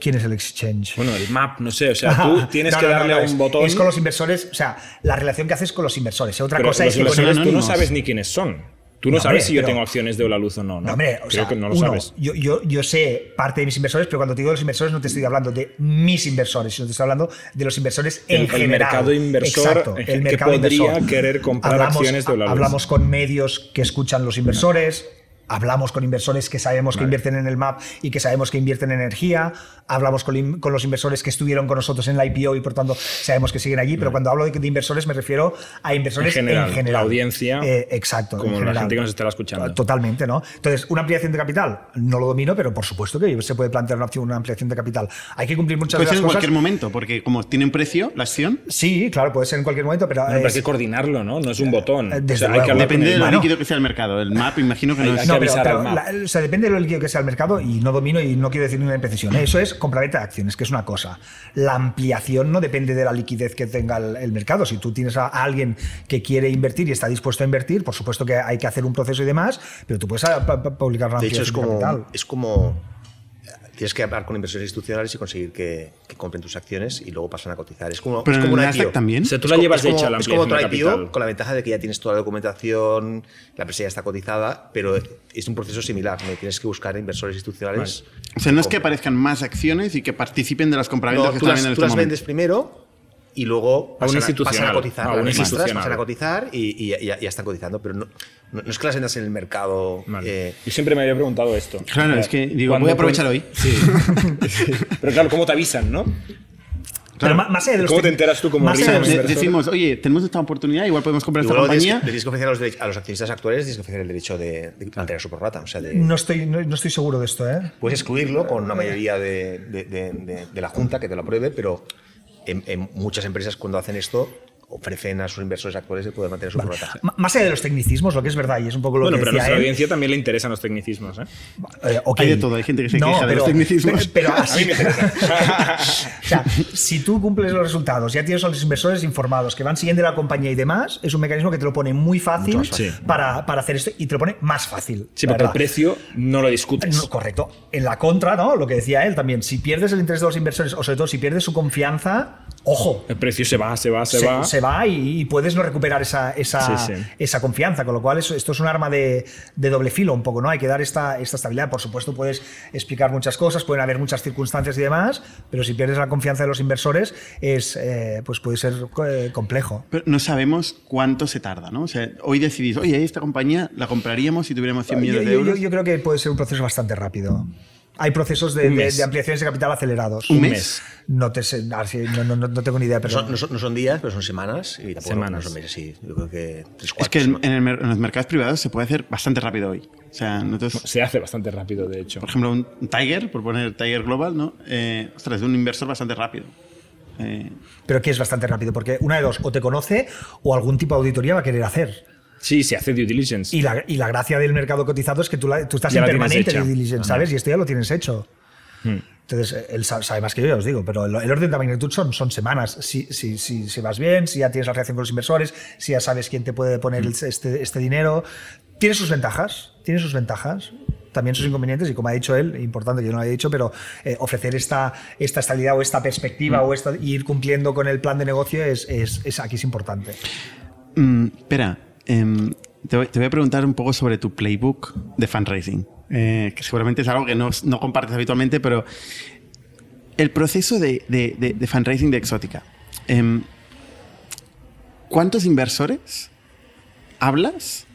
¿Quién es el exchange? Bueno, el map, no sé, o sea, [laughs] tú tienes No, que no, darle no, a un botón. Es con los inversores, o sea, la relación que haces con los inversores. Otra pero cosa los es que con ellos- tú no sabes ni quiénes son. Tú no, sabes hombre, si yo pero- tengo acciones de Olaluz o no, ¿no? Hombre, o Creo sea, que no lo uno, sabes. Yo, yo, yo sé parte de mis inversores, pero cuando te digo de los inversores no te estoy hablando de mis inversores, sino te estoy hablando de los inversores en El- el general. mercado inversor, Exacto, eh, [laughs] el que mercado podría inversor. querer comprar acciones de Olaluz. Hablamos con medios que escuchan los inversores. Hablamos con inversores que sabemos que invierten en el MAP y que sabemos que invierten en energía, hablamos con, con, los inversores que estuvieron con nosotros en la IPO y por tanto sabemos que siguen allí, pero cuando hablo de, inversores me refiero a inversores en general. La audiencia. Eh, exacto. Como la gente que nos estará escuchando. Totalmente, ¿no? Entonces, una ampliación de capital, no lo domino, pero por supuesto que se puede plantear una, una ampliación de capital. Hay que cumplir muchas puede ser en cualquier momento, porque como tiene un precio la acción. Sí, claro, puede ser en cualquier momento, pero. hay que coordinarlo, ¿no? No es un botón. Eh, Depende de lo líquido que sea el mercado. El MAP, imagino que no es. Avisar al MAP o sea, depende de lo líquido que sea el mercado y no domino y no quiero decir ninguna imprecisión. Eso es compraventa de acciones, que es una cosa. La ampliación no depende de la liquidez que tenga el, mercado. Si tú tienes a, alguien que quiere invertir y está dispuesto a invertir, por supuesto que hay que hacer un proceso y demás, pero tú puedes publicar una ampliación de hecho, es como, es como tienes que hablar con inversores institucionales y conseguir que, compren tus acciones y luego pasan a cotizar. Es como, Pero es como una IPO. también. O tú la llevas hecha la Es como otra IPO con la ventaja de que ya tienes toda la documentación, la empresa ya está cotizada, pero es un proceso similar. ¿no? Tienes que buscar inversores institucionales. O sea, no es que aparezcan más acciones y que participen de las compraventas que están las, en Tú las vendes primero y luego pasan a, pasan a cotizar. A institucional. Pasan a cotizar y, ya, están cotizando, pero no, no, es que las vendas en el mercado. Eh, Yo siempre me había preguntado esto. Claro, es que digo, voy a aprovechar hoy. Sí. [laughs] pero claro, ¿cómo te avisan, no? Pero más allá de los ¿Cómo te enteras tú como más Decimos, oye, tenemos esta oportunidad, igual podemos comprar esta compañía. Tienes que ofrecer a los, a los, accionistas actuales tienes que ofrecer el derecho de, de mantener su prorrata. O sea, de, no, estoy, no, no, estoy seguro de esto. ¿eh? Puedes excluirlo con una mayoría de, de la Junta que te lo apruebe, pero en, muchas empresas cuando hacen esto ofrecen a sus inversores actuales de poder mantener su vale. Más allá de los tecnicismos, lo que es verdad, y es un poco lo bueno, que pero a nuestra audiencia también le interesan los tecnicismos. ¿eh? Eh, Hay de todo, hay gente que se queja de los tecnicismos. [laughs] Pero, así, [laughs] [laughs] o sea, si tú cumples los resultados, ya tienes a los inversores informados que van siguiendo la compañía y demás, es un mecanismo que te lo pone muy fácil, Para, para, hacer esto y te lo pone más fácil. Sí, porque el precio no lo discutes. correcto. En la contra, ¿no? Lo que decía él también, si pierdes el interés de los inversores, o sobre todo si pierdes su confianza, ojo. El precio se va, se va, se, va. Se va y, puedes no recuperar esa, esa, esa, confianza. Con lo cual, esto es un arma de, de, doble filo un poco, ¿no? Hay que dar esta, esta estabilidad. Por supuesto, puedes explicar muchas cosas, pueden haber muchas circunstancias y demás, pero si pierdes la confianza de los inversores, es, eh, pues puede ser eh, complejo. Pero no sabemos cuánto se tarda, ¿no? O sea, hoy decidís, oye, esta compañía la compraríamos si tuviéramos 100 millones de euros. Yo, yo creo que puede ser un proceso bastante rápido. Hay procesos de, de, ampliaciones de capital acelerados. ¿Un mes? No, te sé, no, no, no, tengo ni idea. Pero... No son, no, son, días, pero son semanas. Y semanas. No son meses, sí. Yo creo que tres, Es que en, en, los mercados privados se puede hacer bastante rápido hoy. O sea, nosotros, se hace bastante rápido, de hecho. Por ejemplo, un Tiger, por poner Tiger Global, ¿no? Eh, ostras, es un inversor bastante rápido. Eh... Pero ¿qué es bastante rápido? Porque una de dos, o te conoce o algún tipo de auditoría va a querer hacer. Sí, se hace due diligence. Y la, y la gracia del mercado cotizado es que tú, tú estás en permanente due diligence, ¿sabes? Y esto ya lo tienes hecho. Hmm. Entonces, él sabe más que yo, ya os digo, pero el, orden de magnitud son, son semanas. Si, si, si, si, vas bien, si ya tienes la relación con los inversores, si ya sabes quién te puede poner hmm. este, este dinero. Tiene sus ventajas, tiene sus ventajas también sus inconvenientes y como ha dicho él, importante que yo no lo haya dicho, pero eh, ofrecer esta, esta estabilidad o esta perspectiva mm. o esta, ir cumpliendo con el plan de negocio es, es, es aquí es importante. Mm, espera, Em, te, voy, a preguntar un poco sobre tu playbook de fundraising, eh, que seguramente es algo que no, compartes habitualmente, pero el proceso de, fundraising de Exótica. Em, ¿Cuántos inversores hablas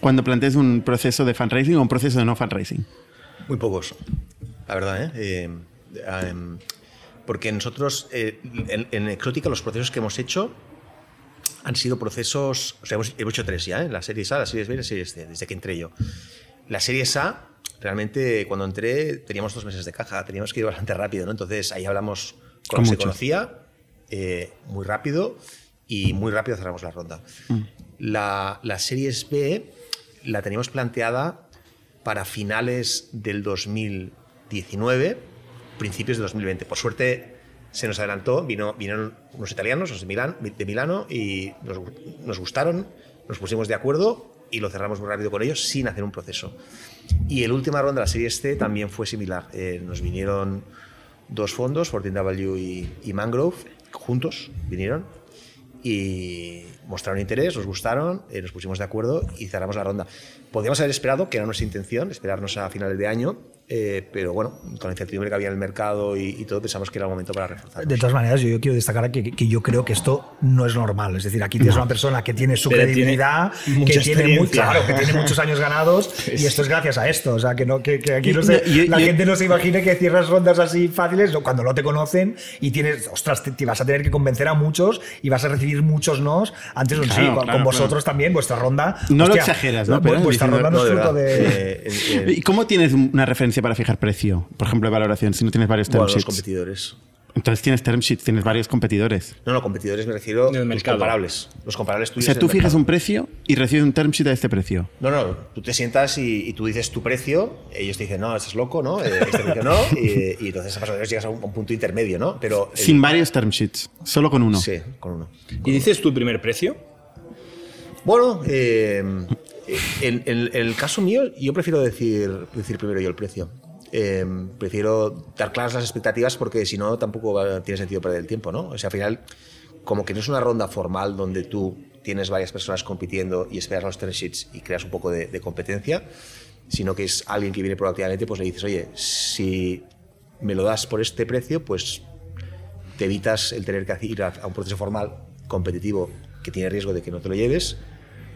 cuando planteas un proceso de fundraising o un proceso de no fundraising? Muy pocos, la verdad. ¿eh? Em, porque nosotros, eh, en Exótica, los procesos que hemos hecho han sido procesos, o sea, hemos, hecho tres ya, ¿eh? la serie A, la serie B y la serie C, desde que entré yo. La serie A, realmente cuando entré teníamos dos meses de caja, teníamos que ir bastante rápido, ¿no? Entonces ahí hablamos con, lo que se conocía, eh, muy rápido y muy rápido cerramos la ronda. Mm. La, la serie B la teníamos planteada para finales del 2019, principios de 2020. Por suerte se nos adelantó, vino, vinieron unos italianos, los de, Milán, de Milano, y nos, gustaron, nos pusimos de acuerdo y lo cerramos muy rápido con ellos sin hacer un proceso. Y el última ronda de la serie C también fue similar. Eh, nos vinieron dos fondos, 14W y, y Mangrove, juntos vinieron, y mostraron interés, nos gustaron, eh, nos pusimos de acuerdo y cerramos la ronda. Podríamos haber esperado, que era nuestra intención, esperarnos a finales de año, eh, pero bueno, con la incertidumbre que había en el mercado y, todo, pensamos que era el momento para reforzar. De todas maneras, yo, quiero destacar que, que, yo creo que esto no es normal. Es decir, aquí tienes una persona que tiene su credibilidad, que, tiene muy, claro, que tiene muchos años ganados [laughs] y esto es gracias a esto. O sea, que, no, que, aquí no la gente no se imagine que cierras rondas así fáciles cuando no te conocen y tienes, ostras, te, vas a tener que convencer a muchos y vas a recibir muchos nos antes de un sí. Con, vosotros también, vuestra ronda. No lo exageras, ¿no? Pero vuestra ronda no es fruto de. Eh, ¿Y cómo tienes una referencia para fijar precio? Por ejemplo, de valoración, si no tienes varios term los competidores. Entonces tienes term sheets, tienes varios competidores. No, no, competidores me refiero a los comparables. Los comparables tuyos. O sea, tú fijas un precio y recibes un term sheet a este precio. No, no, tú te sientas y, tú dices tu precio, ellos te dicen, no, estás loco, ¿no? Eh, este precio no, y, entonces a pasado llegas a un, punto intermedio, ¿no? Pero Sin varios term sheets, solo con uno. Sí, con uno. ¿Y dices tu primer precio? Bueno, eh, en, el caso mío, yo prefiero decir, decir primero yo el precio. Eh, prefiero dar claras las expectativas porque si no tampoco tiene sentido perder el tiempo, ¿no? O sea, al final, como que no es una ronda formal donde tú tienes varias personas compitiendo y esperas los term sheets y creas un poco de, competencia, sino que es alguien que viene proactivamente, pues le dices, oye, si me lo das por este precio, pues te evitas el tener que ir a, a un proceso formal competitivo que tiene riesgo de que no te lo lleves,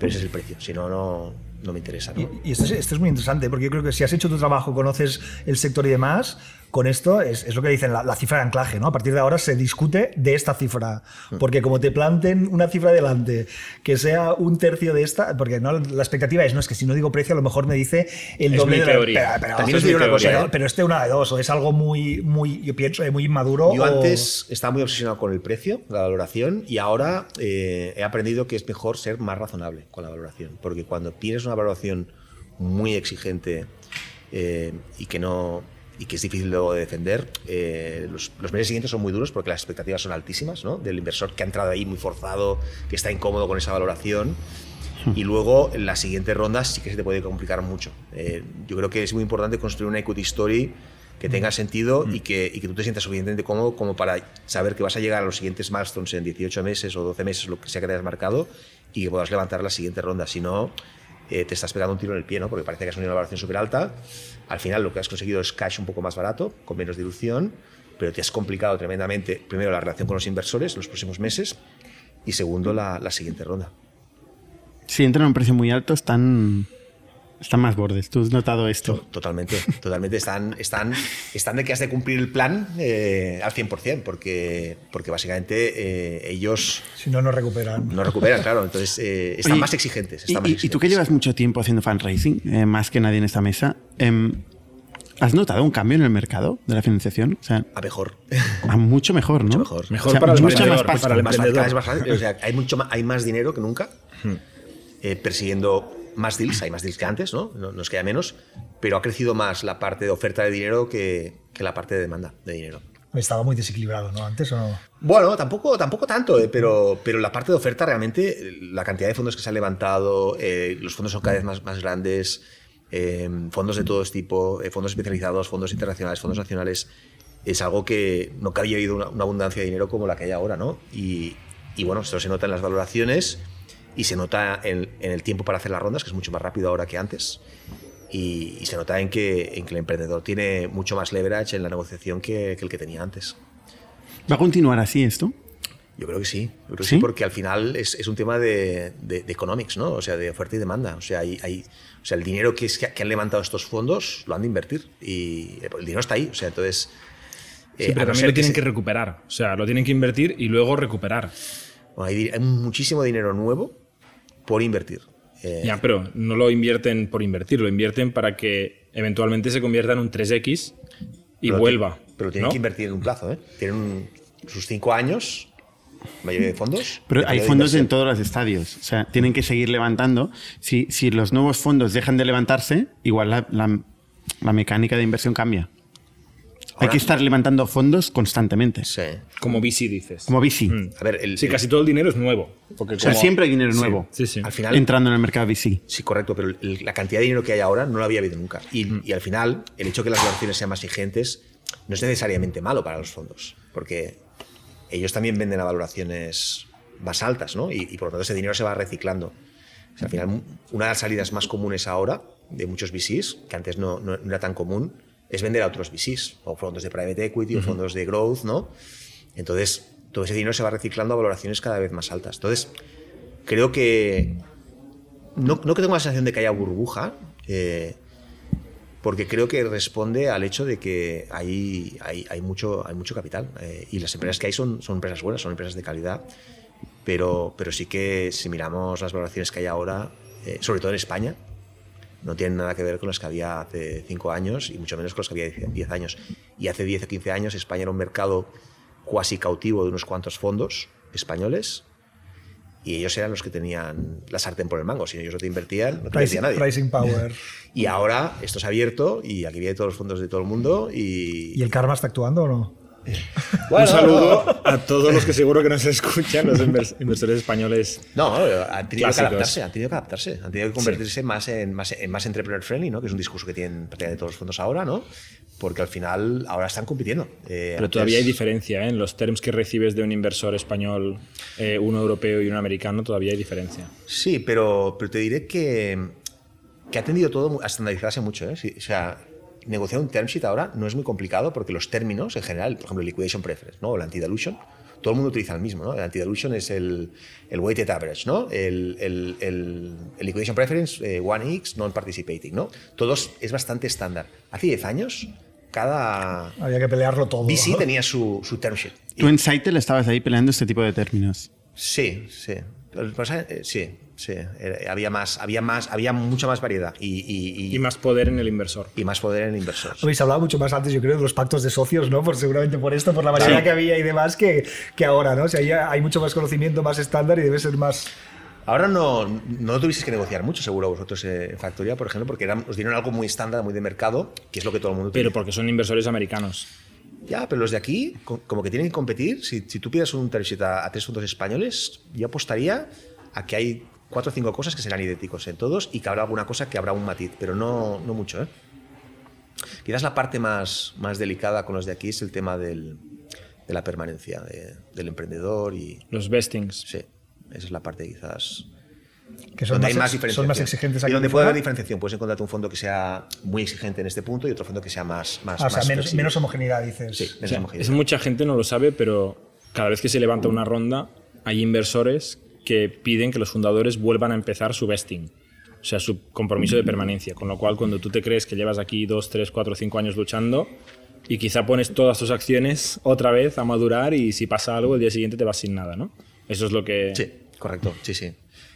pero ese es el precio. Si no, no, no me interesa. Y, esto, es, muy interesante, porque yo creo que si has hecho tu trabajo, conoces el sector y demás, con esto es, lo que dicen la, cifra de anclaje, ¿no? A partir de ahora se discute de esta cifra, hmm. porque como te planten una cifra delante que sea un tercio de esta, porque no la expectativa es, no es que si no digo precio a lo mejor me dice el doble de la, pero, pero, pero, este una de dos, o es algo muy, muy yo pienso, muy inmaduro. Yo antes estaba muy obsesionado con el precio, la valoración, y ahora eh, he aprendido que es mejor ser más razonable con la valoración, porque cuando tienes una valoración muy exigente eh, y que no y que es difícil luego de defender. Eh, los, meses siguientes son muy duros porque las expectativas son altísimas, ¿no? Del inversor que ha entrado ahí muy forzado, que está incómodo con esa valoración. Hmm. Y luego en las siguientes rondas sí que se te puede complicar mucho. Eh, yo creo que es muy importante construir una equity story que tenga hmm. sentido y, hmm. que, y que tú te sientas suficientemente cómodo como para saber que vas a llegar a los siguientes milestones en 18 meses o 12 meses, lo que sea que te hayas marcado, y que puedas levantar la siguiente ronda. Si no, eh, te estás pegando un tiro en el pie, ¿no? porque parece que has una valoración súper alta. Al final lo que has conseguido es cash un poco más barato, con menos dilución, pero te has complicado tremendamente, primero, la relación con los inversores los próximos meses y segundo, la, la siguiente ronda. Si entran a un precio muy alto, están están más bordes, tú has notado esto. Totalmente, totalmente. Están, están, están de que has de cumplir el plan eh, al 100%, porque, porque básicamente eh, ellos... Si no, no recuperan. No recuperan, claro. Entonces eh, están, más exigentes, y, tú que llevas mucho tiempo haciendo fundraising, más que nadie en esta mesa, em, ¿Has notado un cambio en el mercado de la financiación? O sea, a mejor. A mucho mejor, ¿no? Mucho mejor. Mejor para, el emprendedor, para el o sea, hay, mucho más, hay más dinero que nunca hmm. persiguiendo más deals, hay más deals que antes, ¿no? Nos queda menos, pero ha crecido más la parte de oferta de dinero que, que la parte de demanda de dinero. Estaba muy desequilibrado, ¿no? Antes o no. Bueno, tampoco, tampoco tanto, eh, pero, pero la parte de oferta realmente, la cantidad de fondos que se han levantado, eh, los fondos son cada vez más, más grandes, eh, fondos de todo tipo, fondos especializados, fondos internacionales, fondos nacionales, es algo que no había habido una, una, abundancia de dinero como la que hay ahora, ¿no? Y, y bueno, esto se nota en las valoraciones y se nota en, el tiempo para hacer las rondas, que es mucho más rápido ahora que antes. Y, se nota en que, en que, el emprendedor tiene mucho más leverage en la negociación que, el que tenía antes. ¿Va a continuar así esto? Yo creo que sí, creo que ¿Sí? porque al final es, es un tema de, de, economics, ¿no? O sea, de oferta y demanda. O sea, hay, hay o sea el dinero que, es, que han levantado estos fondos lo han de invertir y el dinero está ahí. O sea, entonces. Sí, eh, pero también lo tienen que, que recuperar. O sea, lo tienen que invertir y luego recuperar. Bueno, hay, hay, muchísimo dinero nuevo por invertir. Eh, ya, pero no lo invierten por invertir, lo invierten para que eventualmente se convierta en un 3X y vuelva. pero tienen que invertir en un plazo, ¿eh? Tienen sus cinco años, mayoría de fondos. Pero hay fondos en todos los estadios, o sea, tienen que seguir levantando. Si, si los nuevos fondos dejan de levantarse, igual la, la mecánica de inversión cambia. Hay que estar levantando fondos constantemente. Sí. Como VC dices. Como VC. Mm. A ver, el, sí, casi todo el dinero es nuevo. Porque o sea, siempre hay dinero nuevo. Sí, sí. Al final, entrando en el mercado VC. Sí, correcto, pero la cantidad de dinero que hay ahora no lo había habido nunca. Y, mm. y al final, el hecho de que las valoraciones sean más exigentes no es necesariamente malo para los fondos, porque ellos también venden a valoraciones más altas, ¿no? Y, por lo tanto ese dinero se va reciclando. al final, una de las salidas más comunes ahora de muchos VCs, que antes no, no, era tan común, es vender a otros VCs, o fondos de private equity, o fondos de growth, ¿no? Entonces, todo ese dinero se va reciclando a valoraciones cada vez más altas. Entonces, creo que no, no que tengo la sensación de que haya burbuja, eh, porque creo que responde al hecho de que hay, hay, hay mucho, hay mucho capital eh, y las empresas que hay son, son empresas buenas, son empresas de calidad, pero, pero sí que si miramos las valoraciones que hay ahora, eh, sobre todo en España, no tienen nada que ver con las que había hace 5 años y mucho menos con las que había 10 años. Y hace 10 o 15 años España era un mercado cuasi cautivo de unos cuantos fondos españoles y ellos eran los que tenían la sartén por el mango. Si ellos no te invertían, no te invertía nadie. Pricing power. [laughs] y ahora esto es abierto y aquí vienen todos los fondos de todo el mundo. ¿Y, ¿Y el karma está actuando o no? [laughs] un saludo a todos los que seguro que nos escuchan, los inversores españoles. No, han tenido que adaptarse, han tenido que adaptarse, han tenido que convertirse más, en, más, en más entrepreneur friendly, ¿no? que es un discurso que tienen prácticamente todos los fondos ahora, ¿no? porque al final ahora están compitiendo. Eh, pero todavía hay diferencia ¿eh? en los terms que recibes de un inversor español, eh, uno europeo y uno americano, todavía hay diferencia. Sí, pero, pero te diré que, que ha tendido todo a estandarizarse mucho. ¿eh? o sea, negociar un term sheet ahora no es muy complicado porque los términos en general, por ejemplo, liquidation preference ¿no? o la anti-dilution, todo el mundo utiliza el mismo. ¿no? El anti-dilution es el, el, weighted average, ¿no? el, el, el, liquidation preference 1x, eh, non-participating. ¿no? Todos es bastante estándar. Hace 10 años, cada... Había que pelearlo todo. VC tenía su, su term sheet. Tú en Saitel estabas ahí peleando este tipo de términos. Sí, sí. Eh, sí, sí. Había más, había más, había mucha más variedad y, y, más poder en el inversor. Y más poder en el inversor. Habéis hablado mucho más antes, yo creo, de los pactos de socios, ¿no? Por, seguramente por esto, por la variedad que había y demás, que, que ahora, ¿no? O sea, hay mucho más conocimiento, más estándar y debe ser más. Ahora no, no tuvisteis que negociar mucho, seguro, vosotros en Factoría, por ejemplo, porque eran, os dieron algo muy estándar, muy de mercado, que es lo que todo el mundo Pero porque son inversores americanos. Ya, pero los de aquí, como que tienen que competir. Si, si tú pides un term a, tres fondos españoles, yo apostaría a que hay cuatro o cinco cosas que serán idénticos en todos y que habrá alguna cosa que habrá un matiz, pero no, no mucho. ¿eh? Quizás la parte más, más delicada con los de aquí es el tema del, de la permanencia del emprendedor y... Los vestings. Sí, esa es la parte quizás... Que son, más, son más exigentes aquí. Y donde puede haber diferenciación, puedes encontrar un fondo que sea muy exigente en este punto y otro fondo que sea más. más, ah, o sea, menos, menos, homogeneidad, dices. Sí, menos homogeneidad. Es, mucha gente no lo sabe, pero cada vez que se levanta una ronda, hay inversores que piden que los fundadores vuelvan a empezar su vesting, o sea, su compromiso de permanencia. Con lo cual, cuando tú te crees que llevas aquí dos, tres, cuatro, cinco años luchando y quizá pones todas tus acciones otra vez a madurar y si pasa algo, el día siguiente te vas sin nada, ¿no? Eso es lo que... Sí, correcto, sí, sí.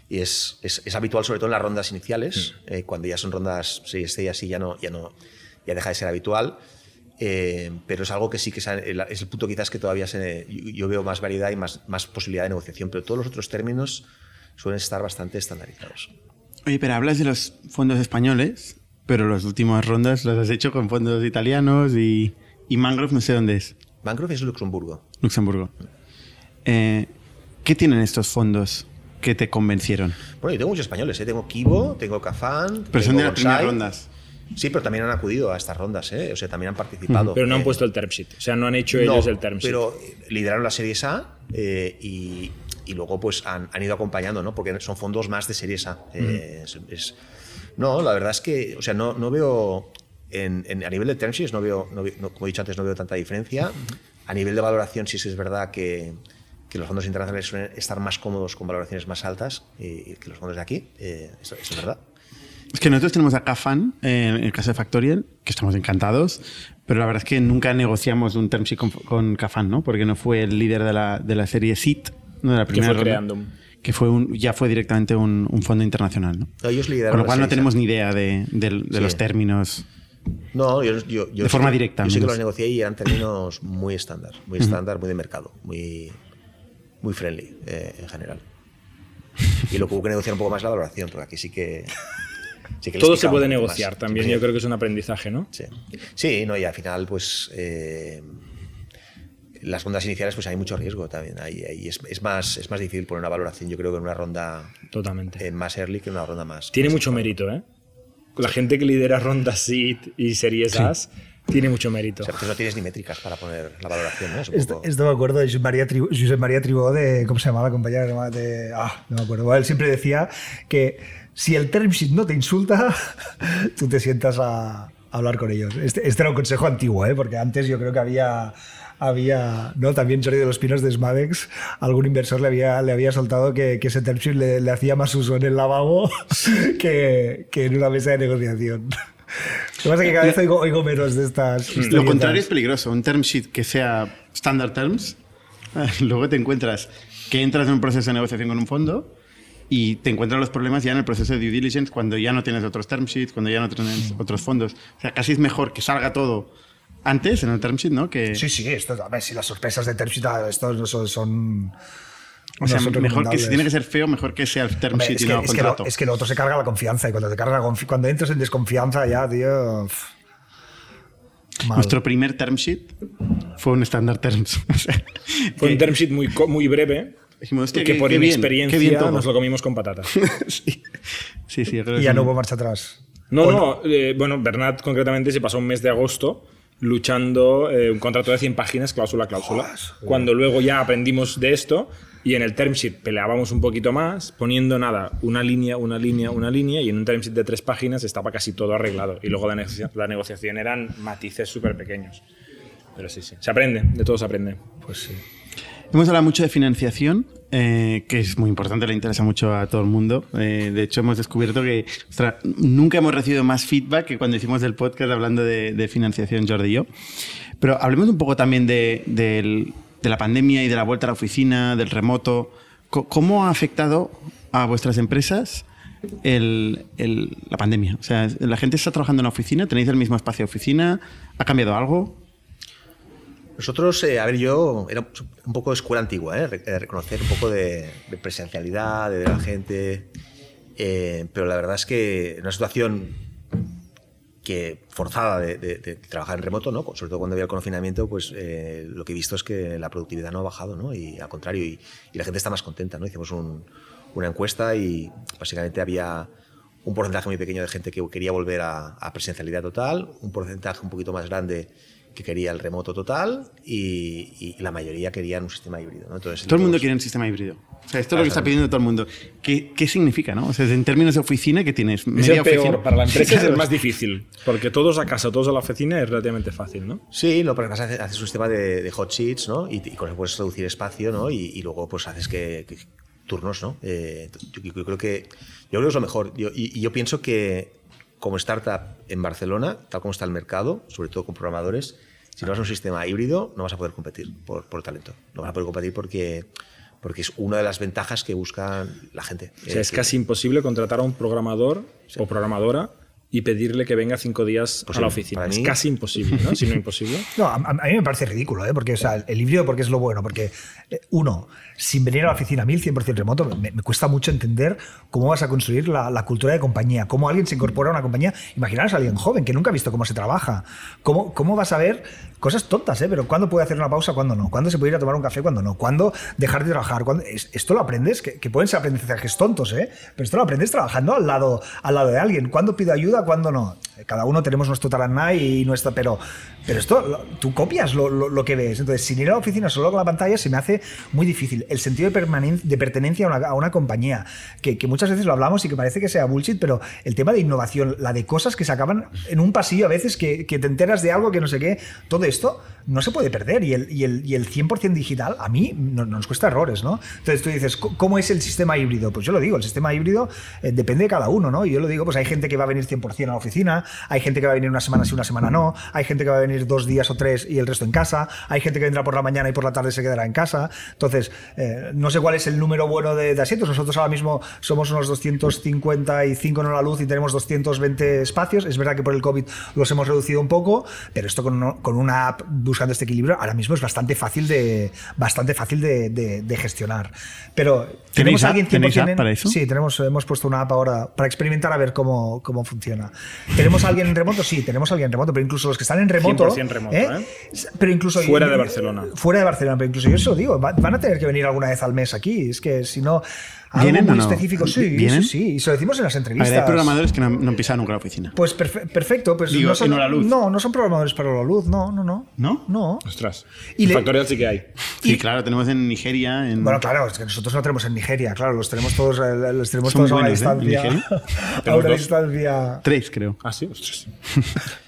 Y es, es, habitual sobre todo en las rondas iniciales, mm. eh, cuando ya son rondas sí, este así ya no, ya no ya deja de ser habitual. Eh, pero es algo que sí que es el punto quizás que todavía se, yo veo más variedad y más, más posibilidad de negociación, pero todos los otros términos suelen estar bastante estandarizados. Oye, pero hablas de los fondos españoles, pero las últimas rondas las has hecho con fondos italianos y, y Mangrove no sé dónde es. Mangrove es Luxemburgo. Luxemburgo. Eh, ¿Qué tienen estos fondos que te convencieron? Bueno, yo tengo muchos españoles, ¿eh? tengo Kibo, tengo Cafán. Pero son de las primeras rondas. Sí, pero también han acudido a estas rondas, ¿eh? o sea, también han participado. Pero no han puesto el term sheet, o sea, no han hecho ellos el term sheet. Pero lideraron la serie A eh, y, y, luego pues han, han, ido acompañando, ¿no? Porque son fondos más de serie A. Eh, es, no, la verdad es que, o sea, no, no veo, en, a nivel de term sheets, no veo, no, como he dicho antes, no veo tanta diferencia. A nivel de valoración, sí, sí es verdad que, que los fondos internacionales suelen estar más cómodos con valoraciones más altas que los fondos de aquí, eso, eso es verdad. Es que nosotros tenemos a Cafan eh, en el caso de Factorial, que estamos encantados, pero la verdad es que nunca negociamos un term sheet con, Cafan, ¿no? Porque no fue el líder de la, de la serie SIT, no de la primera. Que fue Creandum. Que fue un, ya fue directamente un, un fondo internacional, ¿no? Ellos Con lo cual no tenemos ni idea de, de, los términos. No, yo, yo, de forma directa. Yo sé que los negocié y eran términos muy estándar, muy estándar, muy de mercado, muy, muy friendly eh, en general. Y lo que hubo que negociar un poco más la valoración, porque aquí sí que todo se puede negociar también, yo creo que es un aprendizaje, ¿no? Sí, sí no, y al final, pues. Eh, las rondas iniciales, pues hay mucho riesgo también. Ahí, es, más, es más difícil poner una valoración, yo creo que en una ronda Totalmente. Eh, más early que en una ronda más. Tiene mucho mérito, ¿eh? La gente que lidera rondas SEED y series As Tiene mucho mérito. O sea, porque no tienes ni métricas para poner la valoración, ¿no? Es Esto, poco- esto me acuerdo de Josep María, Josep María Tribó de. ¿Cómo se llamaba la compañera? De, ah, no me acuerdo. Bueno, él siempre decía que si el term sheet no te insulta, [laughs] tú te sientas a, a hablar con ellos. Este, este era un consejo antiguo, ¿eh? porque antes yo creo que había. Había, ¿no? También Jordi de los Pinos de Smadex, algún inversor le había, le había soltado que, que ese term sheet le, le hacía más uso en el lavabo [laughs] que, que en una mesa de negociación. Lo que pasa es que cada vez oigo, oigo menos de estas. Lo historietas. contrario es peligroso. Un term sheet que sea standard terms, [laughs] luego te encuentras que entras en un proceso de negociación con un fondo y te encuentras los problemas ya en el proceso de due diligence cuando ya no tienes otros term sheets, cuando ya no tienes otros fondos. O sea, casi es mejor que salga todo antes en el term sheet, ¿no? Que, Sí, sí, esto, a ver, si las sorpresas de term sheet, ah, estos no son... son o sea, no mejor que si tiene que ser feo, mejor que sea el term Hombre, sheet es, y que, no es, que lo, es que lo otro se carga la confianza y cuando te carga cuando entras en desconfianza ya, tío... mal. Nuestro primer term sheet fue un standard terms. [laughs] O sea, Fue un que term sheet muy, muy breve, dijimos, que qué- por qué bien, inexperiencia bien nos lo comimos con patatas. [laughs] sí, sí, sí, yo creo que Y ya no hubo marcha atrás. No, ¿O no, eh, bueno, Bernat concretamente se pasó un mes de agosto luchando eh, un contrato de 100 páginas, cláusula a cláusula. Cuando luego ya aprendimos de esto y en el term sheet peleábamos un poquito más, poniendo nada, una línea, una línea, una línea, y en un term sheet de tres páginas estaba casi todo arreglado. Y luego la, negocia- la negociación eran matices súper pequeños. Pero sí, sí. Se aprende, de todo se aprende. Pues sí. Hemos hablado mucho de financiación, eh, que es muy importante, le interesa mucho a todo el mundo. Eh, de hecho, hemos descubierto que nunca hemos recibido más feedback que cuando hicimos el podcast hablando de, de financiación, Jordi y yo. Pero hablemos un poco también de, la pandemia y de la vuelta a la oficina, del remoto. ¿Cómo ha afectado a vuestras empresas la pandemia? O sea, ¿la gente está trabajando en la oficina? ¿Tenéis el mismo espacio de oficina? ¿Ha cambiado algo? Nosotros, eh, a ver, yo era un poco de escuela antigua, ¿eh? Eh, reconocer un poco de, de presencialidad, de a la gente, eh, pero la verdad es que una situación que forzada de, de- de trabajar en remoto, ¿no? sobre todo cuando había el confinamiento, pues eh, lo que he visto es que la productividad no ha bajado, ¿no? y al contrario, y, y la gente está más contenta. ¿no? Hicimos un- una encuesta y básicamente había un porcentaje muy pequeño de gente que quería volver a, a presencialidad total, un porcentaje un poquito más grande que quería el remoto total y, y la mayoría querían un sistema híbrido. ¿no? Entonces, Todo el mundo todos- quiere un sistema híbrido. O sea, esto es lo que está pidiendo todo el mundo. ¿Qué, qué significa, no? O sea, en términos de oficina, ¿qué tienes? Es ¿Media el peor, oficina? para la empresa [laughs] es el más difícil, porque todos a casa, todos a la oficina es relativamente fácil, ¿no? Sí, no, porque además haces, haces un sistema de, de hot sheets, ¿no? Y, y con eso puedes reducir espacio, ¿no? Y, y luego pues haces que, que- turnos, ¿no? Eh, yo, yo creo que yo creo que es lo mejor. Yo- y, y yo pienso que como startup en Barcelona, tal como está el mercado, sobre todo con programadores, si no vas a un sistema híbrido, no vas a poder competir por, por talento. No vas a poder competir porque porque es una de las ventajas que busca la gente. O sea, es casi imposible contratar a un programador o programadora y pedirle que venga cinco días a Posible. la oficina. Es casi imposible, ¿no? Si no [laughs] imposible. No, a, a mí me parece ridículo, ¿eh? porque o sea, el híbrido, porque es lo bueno, porque eh, uno, sin venir a la oficina a el 100% remoto, me, me cuesta mucho entender cómo vas a construir la, la cultura de compañía, cómo alguien se incorpora a una compañía. Imaginaros a alguien joven que nunca ha visto cómo se trabaja, cómo, cómo vas a ver cosas tontas, ¿eh? pero cuándo puede hacer una pausa, cuándo no, cuándo se puede ir a tomar un café, cuándo no, cuándo dejar de trabajar. ¿Cuándo? Es- esto lo aprendes, que, que pueden ser aprendizajes tontos, ¿eh? pero esto lo aprendes trabajando al lado, al lado de alguien. ¿Cuándo pido ayuda, cuándo no? Cada uno tenemos nuestro taraná y nuestra, pero, pero esto, lo- tú copias lo, lo- lo que ves. Entonces, sin ir a la oficina solo con la pantalla se me hace muy difícil. El sentido de, de pertenencia a una, a una compañía, que, que muchas veces lo hablamos y que parece que sea bullshit, pero el tema de innovación, la de cosas que se acaban en un pasillo a veces, que, que te enteras de algo que no sé qué, todo esto no se puede perder. Y el, y el, y el 100% digital, a mí no- nos cuesta errores, ¿no? Entonces tú dices, "¿Cómo- ¿cómo es el sistema híbrido? Pues yo lo digo, el sistema híbrido eh, depende de cada uno, ¿no? Y yo lo digo, pues hay gente que va a venir 100% a la oficina, hay gente que va a venir una semana sí, una semana no, hay gente que va a venir dos días o tres y el resto en casa, hay gente que vendrá por la mañana y por la tarde se quedará en casa. Entonces, eh, no sé cuál es el número bueno de, de asientos. Nosotros ahora mismo somos unos 255 en la luz y tenemos 220 espacios. Es verdad que por el COVID los hemos reducido un poco, pero esto con, uno- con una app buscando este equilibrio ahora mismo es bastante fácil de, bastante fácil de, de- de gestionar. Pero ¿Tenéis tenemos app? alguien ¿Tenéis 100% app para eso? Sí, tenemos, hemos puesto una app ahora para experimentar a ver cómo, cómo funciona. ¿Tenemos a alguien en remoto? Sí, tenemos a alguien en remoto, pero incluso los que están en remoto. 100% remoto, ¿eh? Pero incluso. Fuera de Barcelona. Fuera de Barcelona, pero incluso yo se lo digo, va- van a tener que venir alguna vez al mes aquí. Es que si no. Algo ¿Vienen muy o no? específico, sí, ¿Vienen? sí, sí. Y se lo decimos en las A entrevistas. ver, hay programadores que no, no han pisado nunca la oficina. Pues perfe- perfecto, pues Digo, no son, en Hola Luz. No, no son programadores para la luz, no, no, no. ¿No? No. Ostras. Y le- Factorial sí que hay. Sí, claro, tenemos en Nigeria. En... Bueno, claro, es que nosotros no tenemos en Nigeria, claro, los tenemos todos, eh, los tenemos Son todos a una buenos, ¿eh? en distancia. Nigeria. [laughs] a una distancia. Tres, creo. Ah, sí, ostras. [laughs]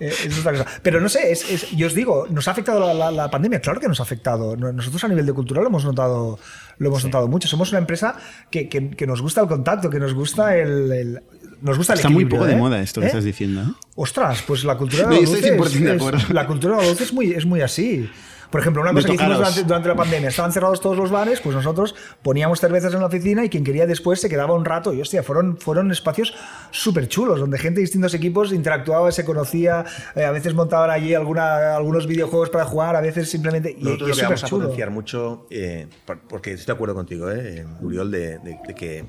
Eh, es otra cosa. Pero no sé, es, es- yo os digo, ¿nos ha afectado la, la- la pandemia? Claro que nos ha afectado. No- Nosotros a nivel de cultura lo hemos notado, lo hemos notado mucho. Somos una empresa que, que- que nos gusta el contacto, que nos gusta el. el- nos gusta el Está muy poco de ¿eh? moda esto que ¿Eh? estás diciendo. Ostras, pues la cultura de No, la estoy es- 100% de es- acuerdo. la cultura de la luz es muy, es muy así. Por ejemplo, una cosa que hicimos durante, durante la pandemia, estaban cerrados todos los bares, pues nosotros poníamos cervezas en la oficina y quien quería después se quedaba un rato. Y hostia, fueron, fueron espacios súper chulos, donde gente de distintos equipos interactuaba, se conocía, eh, a veces montaban allí alguna, algunos videojuegos para jugar, a veces simplemente... Y, Nosotros y lo es que vamos a chulo. potenciar mucho, eh, por- porque estoy de acuerdo contigo, eh, Uriol, de, de- de que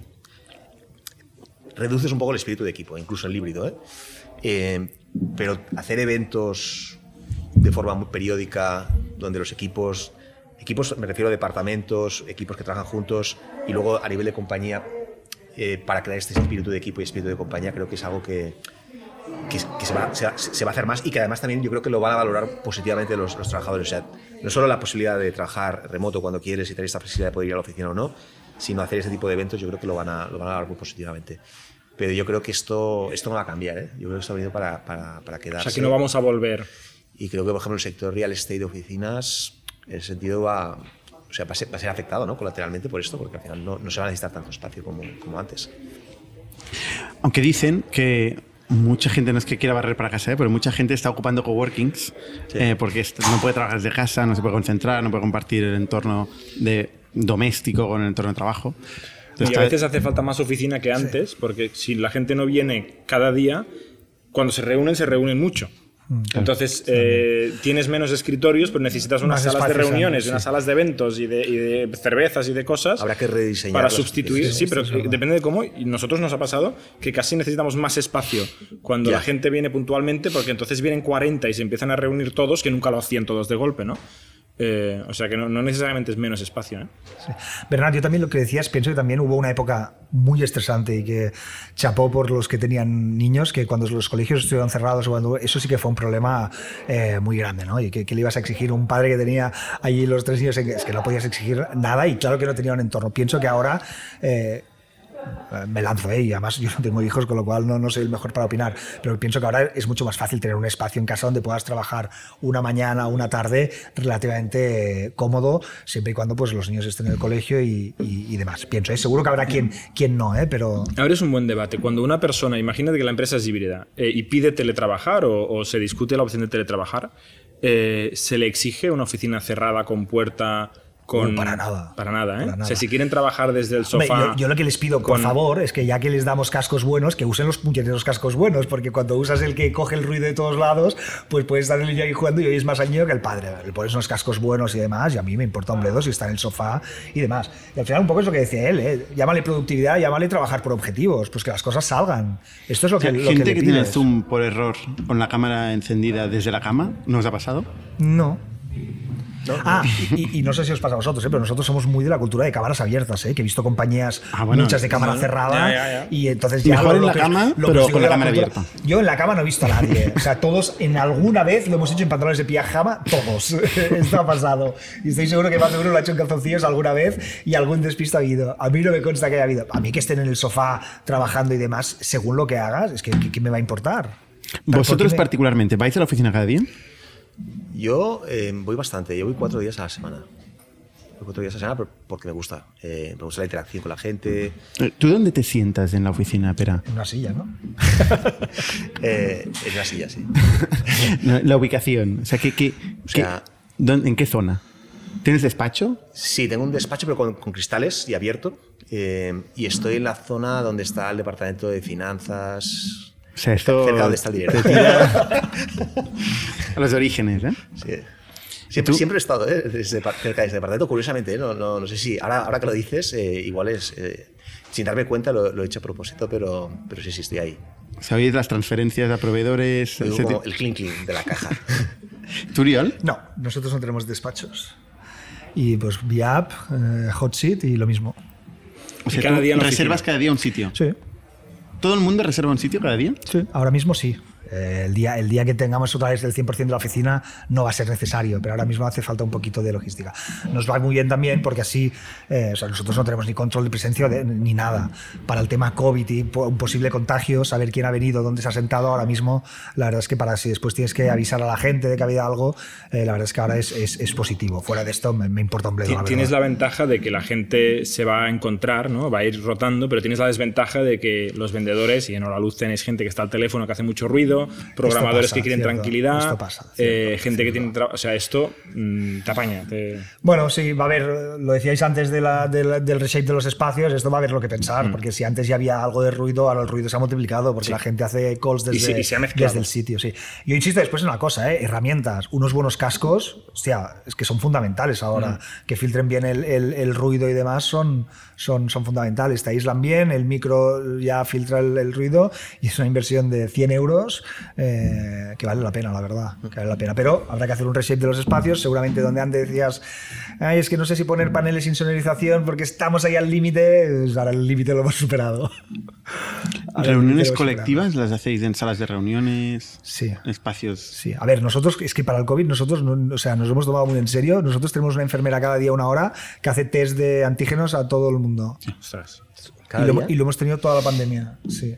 reduces un poco el espíritu de equipo, incluso el híbrido. ¿eh? Eh, pero hacer eventos de forma muy periódica, donde los equipos, equipos me refiero a departamentos, equipos que trabajan juntos, y luego a nivel de compañía, eh, para crear este espíritu de equipo y espíritu de compañía, creo que es algo que, que, que se, va, se, va- se va a hacer más y que además también yo creo que lo van a valorar positivamente los, los trabajadores. O sea, no solo la posibilidad de trabajar remoto cuando quieres y tener esta flexibilidad de poder ir a la oficina o no, sino hacer este tipo de eventos, yo creo que lo van a, lo van a valorar muy positivamente. Pero yo creo que esto, esto no va a cambiar, ¿eh? yo creo que esto ha venido para, para, para O quedarse. sea que no vamos a volver. Y creo que, por ejemplo, el sector real estate de oficinas, en ese sentido va, o sea, va, a ser, va a ser afectado ¿no? colateralmente por esto, porque al final no, no se va a necesitar tanto espacio como, como antes. Aunque dicen que mucha gente no es que quiera barrer para casa, ¿eh? pero mucha gente está ocupando coworkings eh, porque no puede trabajar desde casa, no se puede concentrar, no puede compartir el entorno de doméstico con el entorno de trabajo. Entonces, Y a veces hace falta más oficina que antes, porque si la gente no viene cada día, cuando se reúnen, se reúnen mucho. Entonces, eh, tienes menos escritorios, pero necesitas unas Más salas de reuniones, unas salas de eventos y de, y de cervezas y de cosas. Habrá que rediseñar Para sustituir, sí, pero verdad. depende de cómo. Y nosotros nos ha pasado que casi necesitamos más espacio cuando Ya. la gente viene puntualmente, porque entonces vienen 40 y se empiezan a reunir todos, que nunca lo hacían todos de golpe, ¿no? Eh, o sea que no, necesariamente es menos espacio, ¿eh? Bernard, yo también lo que decías, pienso que también hubo una época muy estresante y que chapó por los que tenían niños, que cuando los colegios estuvieron cerrados, cuando, eso sí que fue un problema eh, muy grande, ¿no? Y que, que le ibas a exigir un padre que tenía allí los tres niños, es que no podías exigir nada y claro que no tenía un entorno. Pienso que ahora... eh, me lanzo, ¿eh? y además yo no tengo hijos, con lo cual no, no soy el mejor para opinar, pero pienso que ahora es mucho más fácil tener un espacio en casa donde puedas trabajar una mañana, una tarde relativamente eh, cómodo, siempre y cuando pues, los niños estén en el colegio y, y- demás. Pienso, ¿eh? seguro que habrá quien, quien no, ¿eh? pero Ahora es un buen debate. Cuando una persona, imagínate que la empresa es híbrida eh, y pide teletrabajar o, o se discute la opción de teletrabajar, eh, ¿se le exige una oficina cerrada con puerta? Con... No, para nada. Para nada, ¿eh? Para O nada. sea, si quieren trabajar desde el Hombre, sofá. yo, yo lo que les pido, por con- favor, es que ya que les damos cascos buenos, que usen los puñeteros cascos buenos, porque cuando usas el que coge el ruido de todos lados, pues puedes estar el niño ahí jugando y hoy es más año que el padre. Le pones unos cascos buenos y demás, y a mí me importa un bledo si está en el sofá y demás. Y al final un poco es lo que decía él, ¿eh? llámale productividad, llámale trabajar por objetivos, pues que las cosas salgan. Esto es lo que, lo gente que, que, le tiene el zoom por error con la cámara encendida desde la cama, ¿no os ha pasado? No. Ah, y, no sé si os pasa a vosotros, ¿eh? pero nosotros somos muy de la cultura de cámaras abiertas, ¿eh? que he visto compañías Ah, bueno, muchas de cámara cerrada Ya, ya, ya. y entonces ya Mejor lo- en la que- cama, lo pero con la cámara abierta. Yo en la cama no he visto a nadie, o sea, todos en alguna vez lo hemos hecho en pantalones de pijama, todos. [laughs] Esto ha pasado. Y estoy seguro que más de uno lo ha hecho en calzoncillos alguna vez y algún despisto ha habido. A mí no me consta que haya habido. A mí que estén en el sofá trabajando y demás, según lo que hagas, es que ¿qué, qué me va a importar? ¿Vosotros me- particularmente vais a la oficina cada día? Yo eh, voy bastante, yo voy cuatro días a la semana. Voy cuatro días a la semana porque me gusta. Eh, me gusta la interacción con la gente. Eh, ¿Tú dónde te sientas en la oficina, Pera? En una silla, ¿no? [laughs] Eh, en una silla, sí. [laughs] No, La ubicación. O sea, ¿qué, qué- O sea- qué- dónde- ¿en qué zona? ¿Tienes despacho? Sí, tengo un despacho pero con, con cristales y abierto. Eh, y estoy en la zona donde está el departamento de finanzas. O sea, esto Cerca donde está el dinero. te tira [laughs] a los orígenes, ¿eh? Sí. Siempre, siempre he estado ¿eh? desde cerca de ese departamento, curiosamente, ¿eh? no, no, no sé si, ahora, ahora que lo dices, eh, igual es, eh, sin darme cuenta lo, lo he hecho a propósito, pero, pero sí, sí, estoy ahí. ¿Sabéis las transferencias a proveedores? Como el clink clink de la caja. [laughs] ¿Turiol? No, nosotros no tenemos despachos. Y pues vía app, eh, hot seat y lo mismo. O Y sea, cada día reservas oficina. cada día un sitio. Sí, ¿Todo el mundo reserva un sitio cada día? sí. Ahora mismo sí. Eh, el, día, el día que tengamos otra vez el 100% de la oficina no va a ser necesario, pero ahora mismo hace falta un poquito de logística. Nos va muy bien también porque así, eh, o sea, nosotros no tenemos ni control de presencia de- ni nada. Para el tema COVID y un posible contagio, saber quién ha venido, dónde se ha sentado, ahora mismo, la verdad es que para si después tienes que avisar a la gente de que ha habido algo, eh, la verdad es que ahora es, es, es positivo. Fuera de esto me, me importa un bledo. Tienes la ventaja de que la gente se va a encontrar, ¿no? va a ir rotando, pero tienes la desventaja de que los vendedores, y en Hora Luz tenéis gente que está al teléfono que hace mucho ruido, programadores pasa, que quieren cierto. tranquilidad, Esto pasa, eh, cierto, gente que tiene... O sea, esto mm, te apaña. te- Bueno, sí, va a haber, lo decíais antes de la- de la- del reshape de los espacios, esto va a haber lo que Mm. pensar, porque si antes ya había algo de ruido, ahora el ruido se ha multiplicado, porque la gente hace calls Y se- desde, y se ha mezclado. desde el sitio. Sí. Yo insisto después en una cosa, ¿eh? herramientas, unos buenos cascos, hostia, es que son fundamentales ahora, Mm. que filtren bien el, el- el ruido y demás son, son, son fundamentales, te aíslan bien, el micro ya filtra el, el ruido y es una inversión de 100 euros eh, que vale la pena, la verdad, que vale la pena. Pero habrá que hacer un reshape de los espacios, seguramente donde antes decías, Ay, es que no sé si poner paneles sin sonorización porque estamos ahí al límite, pues ahora el límite lo hemos superado. [laughs] Ahora ¿Reuniones superado. colectivas las hacéis en salas de reuniones? Sí. Espacios. Sí, a ver, nosotros, es que para el COVID, nosotros, no- o sea, nos lo hemos tomado muy en serio. Nosotros tenemos una enfermera cada día, una hora, que hace test de antígenos a todo el mundo. Ostras. Lo, y lo hemos tenido toda la pandemia, sí.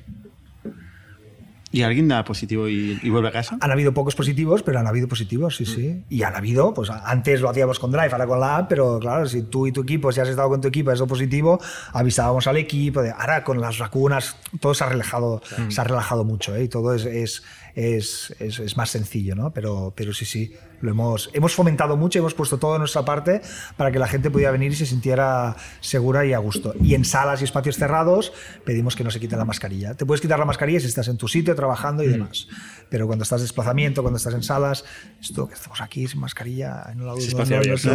¿Y alguien da positivo y, y vuelve a casa? Han habido pocos positivos, pero han habido positivos, sí, sí. Y han habido, pues antes lo hacíamos con Drive, ahora con la app, pero claro, si tú y tu equipo, si has estado con tu equipo, es positivo, avisábamos al equipo. De, ahora con las vacunas, todo se ha relajado, se ha relajado mucho, ¿eh? Y todo es, es, es, es- es más sencillo, ¿no? Pero, pero sí, sí, lo hemos, hemos fomentado mucho, hemos puesto todo de nuestra parte para que la gente pudiera venir y se sintiera segura y a gusto. Y en salas y espacios cerrados pedimos que no se quiten la mascarilla. Te puedes quitar la mascarilla si estás en tu sitio trabajando y demás. Pero cuando estás de desplazamiento, cuando estás en salas, esto que estamos aquí sin mascarilla, en la luz, Es espacio abierto,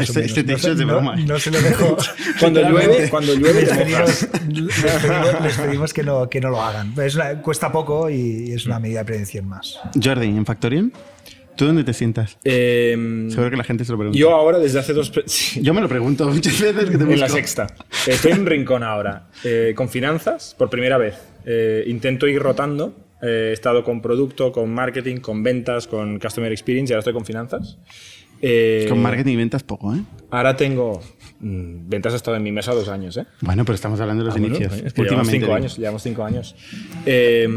Este- este No es de no- broma, ¿eh? No, se lo dejo. [laughs] Cuando llueve, cuando llueve les pedimos, les pedimos- les pedimos que no, que no lo hagan. Es una- cuesta poco y es una medida de prevención más. Jordi, en Factorial, ¿tú dónde te sientas? Eh, Seguro que la gente se lo pregunta. yo ahora, desde hace dos... [laughs] sí. Yo me lo pregunto muchas veces que te En la sexta. Estoy en un rincón ahora, eh, con finanzas, por primera vez. Eh, intento ir rotando. Eh, he estado con producto, con marketing, con ventas, con customer experience y ahora estoy con finanzas. Eh, Con marketing y ventas poco, ¿eh? Ahora tengo... mm, ventas ha estado en mi mesa dos años, ¿eh? Bueno, pero estamos hablando de los Ah, bueno, inicios. es que llevamos cinco años, llevamos cinco años. Eh,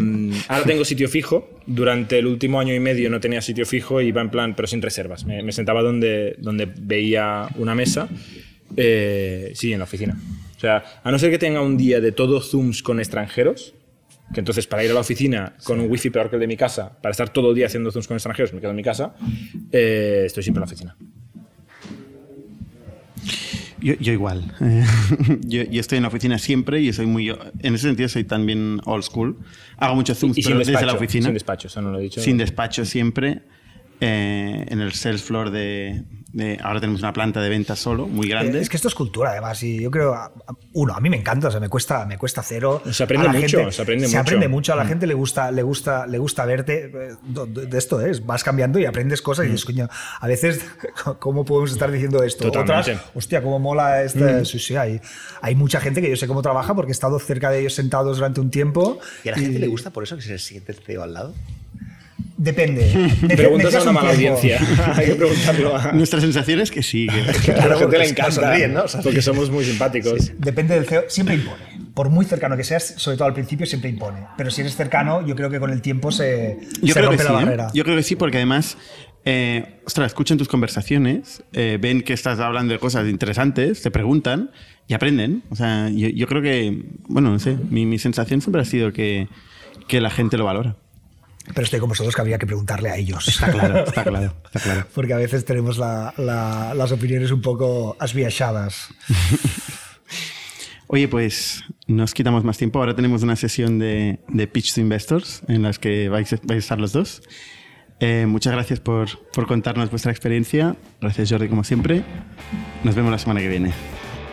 ahora tengo sitio fijo. Durante el último año y medio no tenía sitio fijo y iba en plan, pero sin reservas. Me, me sentaba donde, donde veía una mesa. eh, sí, en la oficina. O sea, a no ser que tenga un día de todo Zooms con extranjeros, que entonces para ir a la oficina con un wifi peor que el de mi casa, para estar todo el día haciendo Zooms con extranjeros, me quedo en mi casa, eh, estoy siempre en la oficina. Yo, yo igual. [laughs] Yo, yo estoy en la oficina siempre y soy muy... En ese sentido soy también old school. Hago muchos zooms, Y sin pero desde despacho. la oficina. Sin despacho, eso no lo he dicho. Sin despacho siempre. Eh, en el sales floor de, de- Ahora tenemos una planta de ventas solo, muy grande. Eh, Es que esto es cultura, además, y yo creo, uno, a mí me encanta, o sea, me cuesta, me cuesta cero. Se aprende mucho, gente- se aprende se mucho. aprende mucho, a la Mm. gente le gusta, le gusta, le gusta verte. eh, De esto es, vas cambiando y aprendes cosas y dices, coño, a veces, [laughs] ¿cómo podemos estar diciendo esto? Mm. Totalmente. Otras, hostia, cómo mola este. Sí, sí, hay, hay mucha gente que yo sé cómo trabaja porque he estado cerca de ellos sentados durante un tiempo. ¿Y a la gente le gusta por eso que se siente el CEO al lado? Depende. [laughs] Dep- Preguntas a una un mala tiempo. audiencia. [laughs] Hay que preguntarlo a... Nuestra sensación es que sí. que- A la gente le encanta, sonríen, ¿no? O sea, porque somos muy simpáticos. Depende del CEO, siempre impone. Por muy cercano que seas, sobre todo al principio, siempre impone. Pero si eres cercano, yo creo que con el tiempo se, Yo se creo que rompe sí. la ¿eh? barrera. Yo creo que sí, porque además, eh, ostras, escuchan tus conversaciones, eh, ven que estás hablando de cosas interesantes, te preguntan y aprenden. O sea, yo, yo creo que, bueno, no sé, mi, mi sensación siempre ha sido que, que la gente lo valora. Pero estoy con vosotros que habría que preguntarle a ellos. Está claro, [laughs] está claro, está claro. Porque a veces tenemos la- la- las opiniones un poco asviachadas. [laughs] Oye, pues nos quitamos más tiempo. Ahora tenemos una sesión de, de Pitch to Investors en las que vais, a- vais a estar los dos. Eh, muchas gracias por, por contarnos vuestra experiencia. Gracias, Jordi, como siempre. Nos vemos la semana que viene.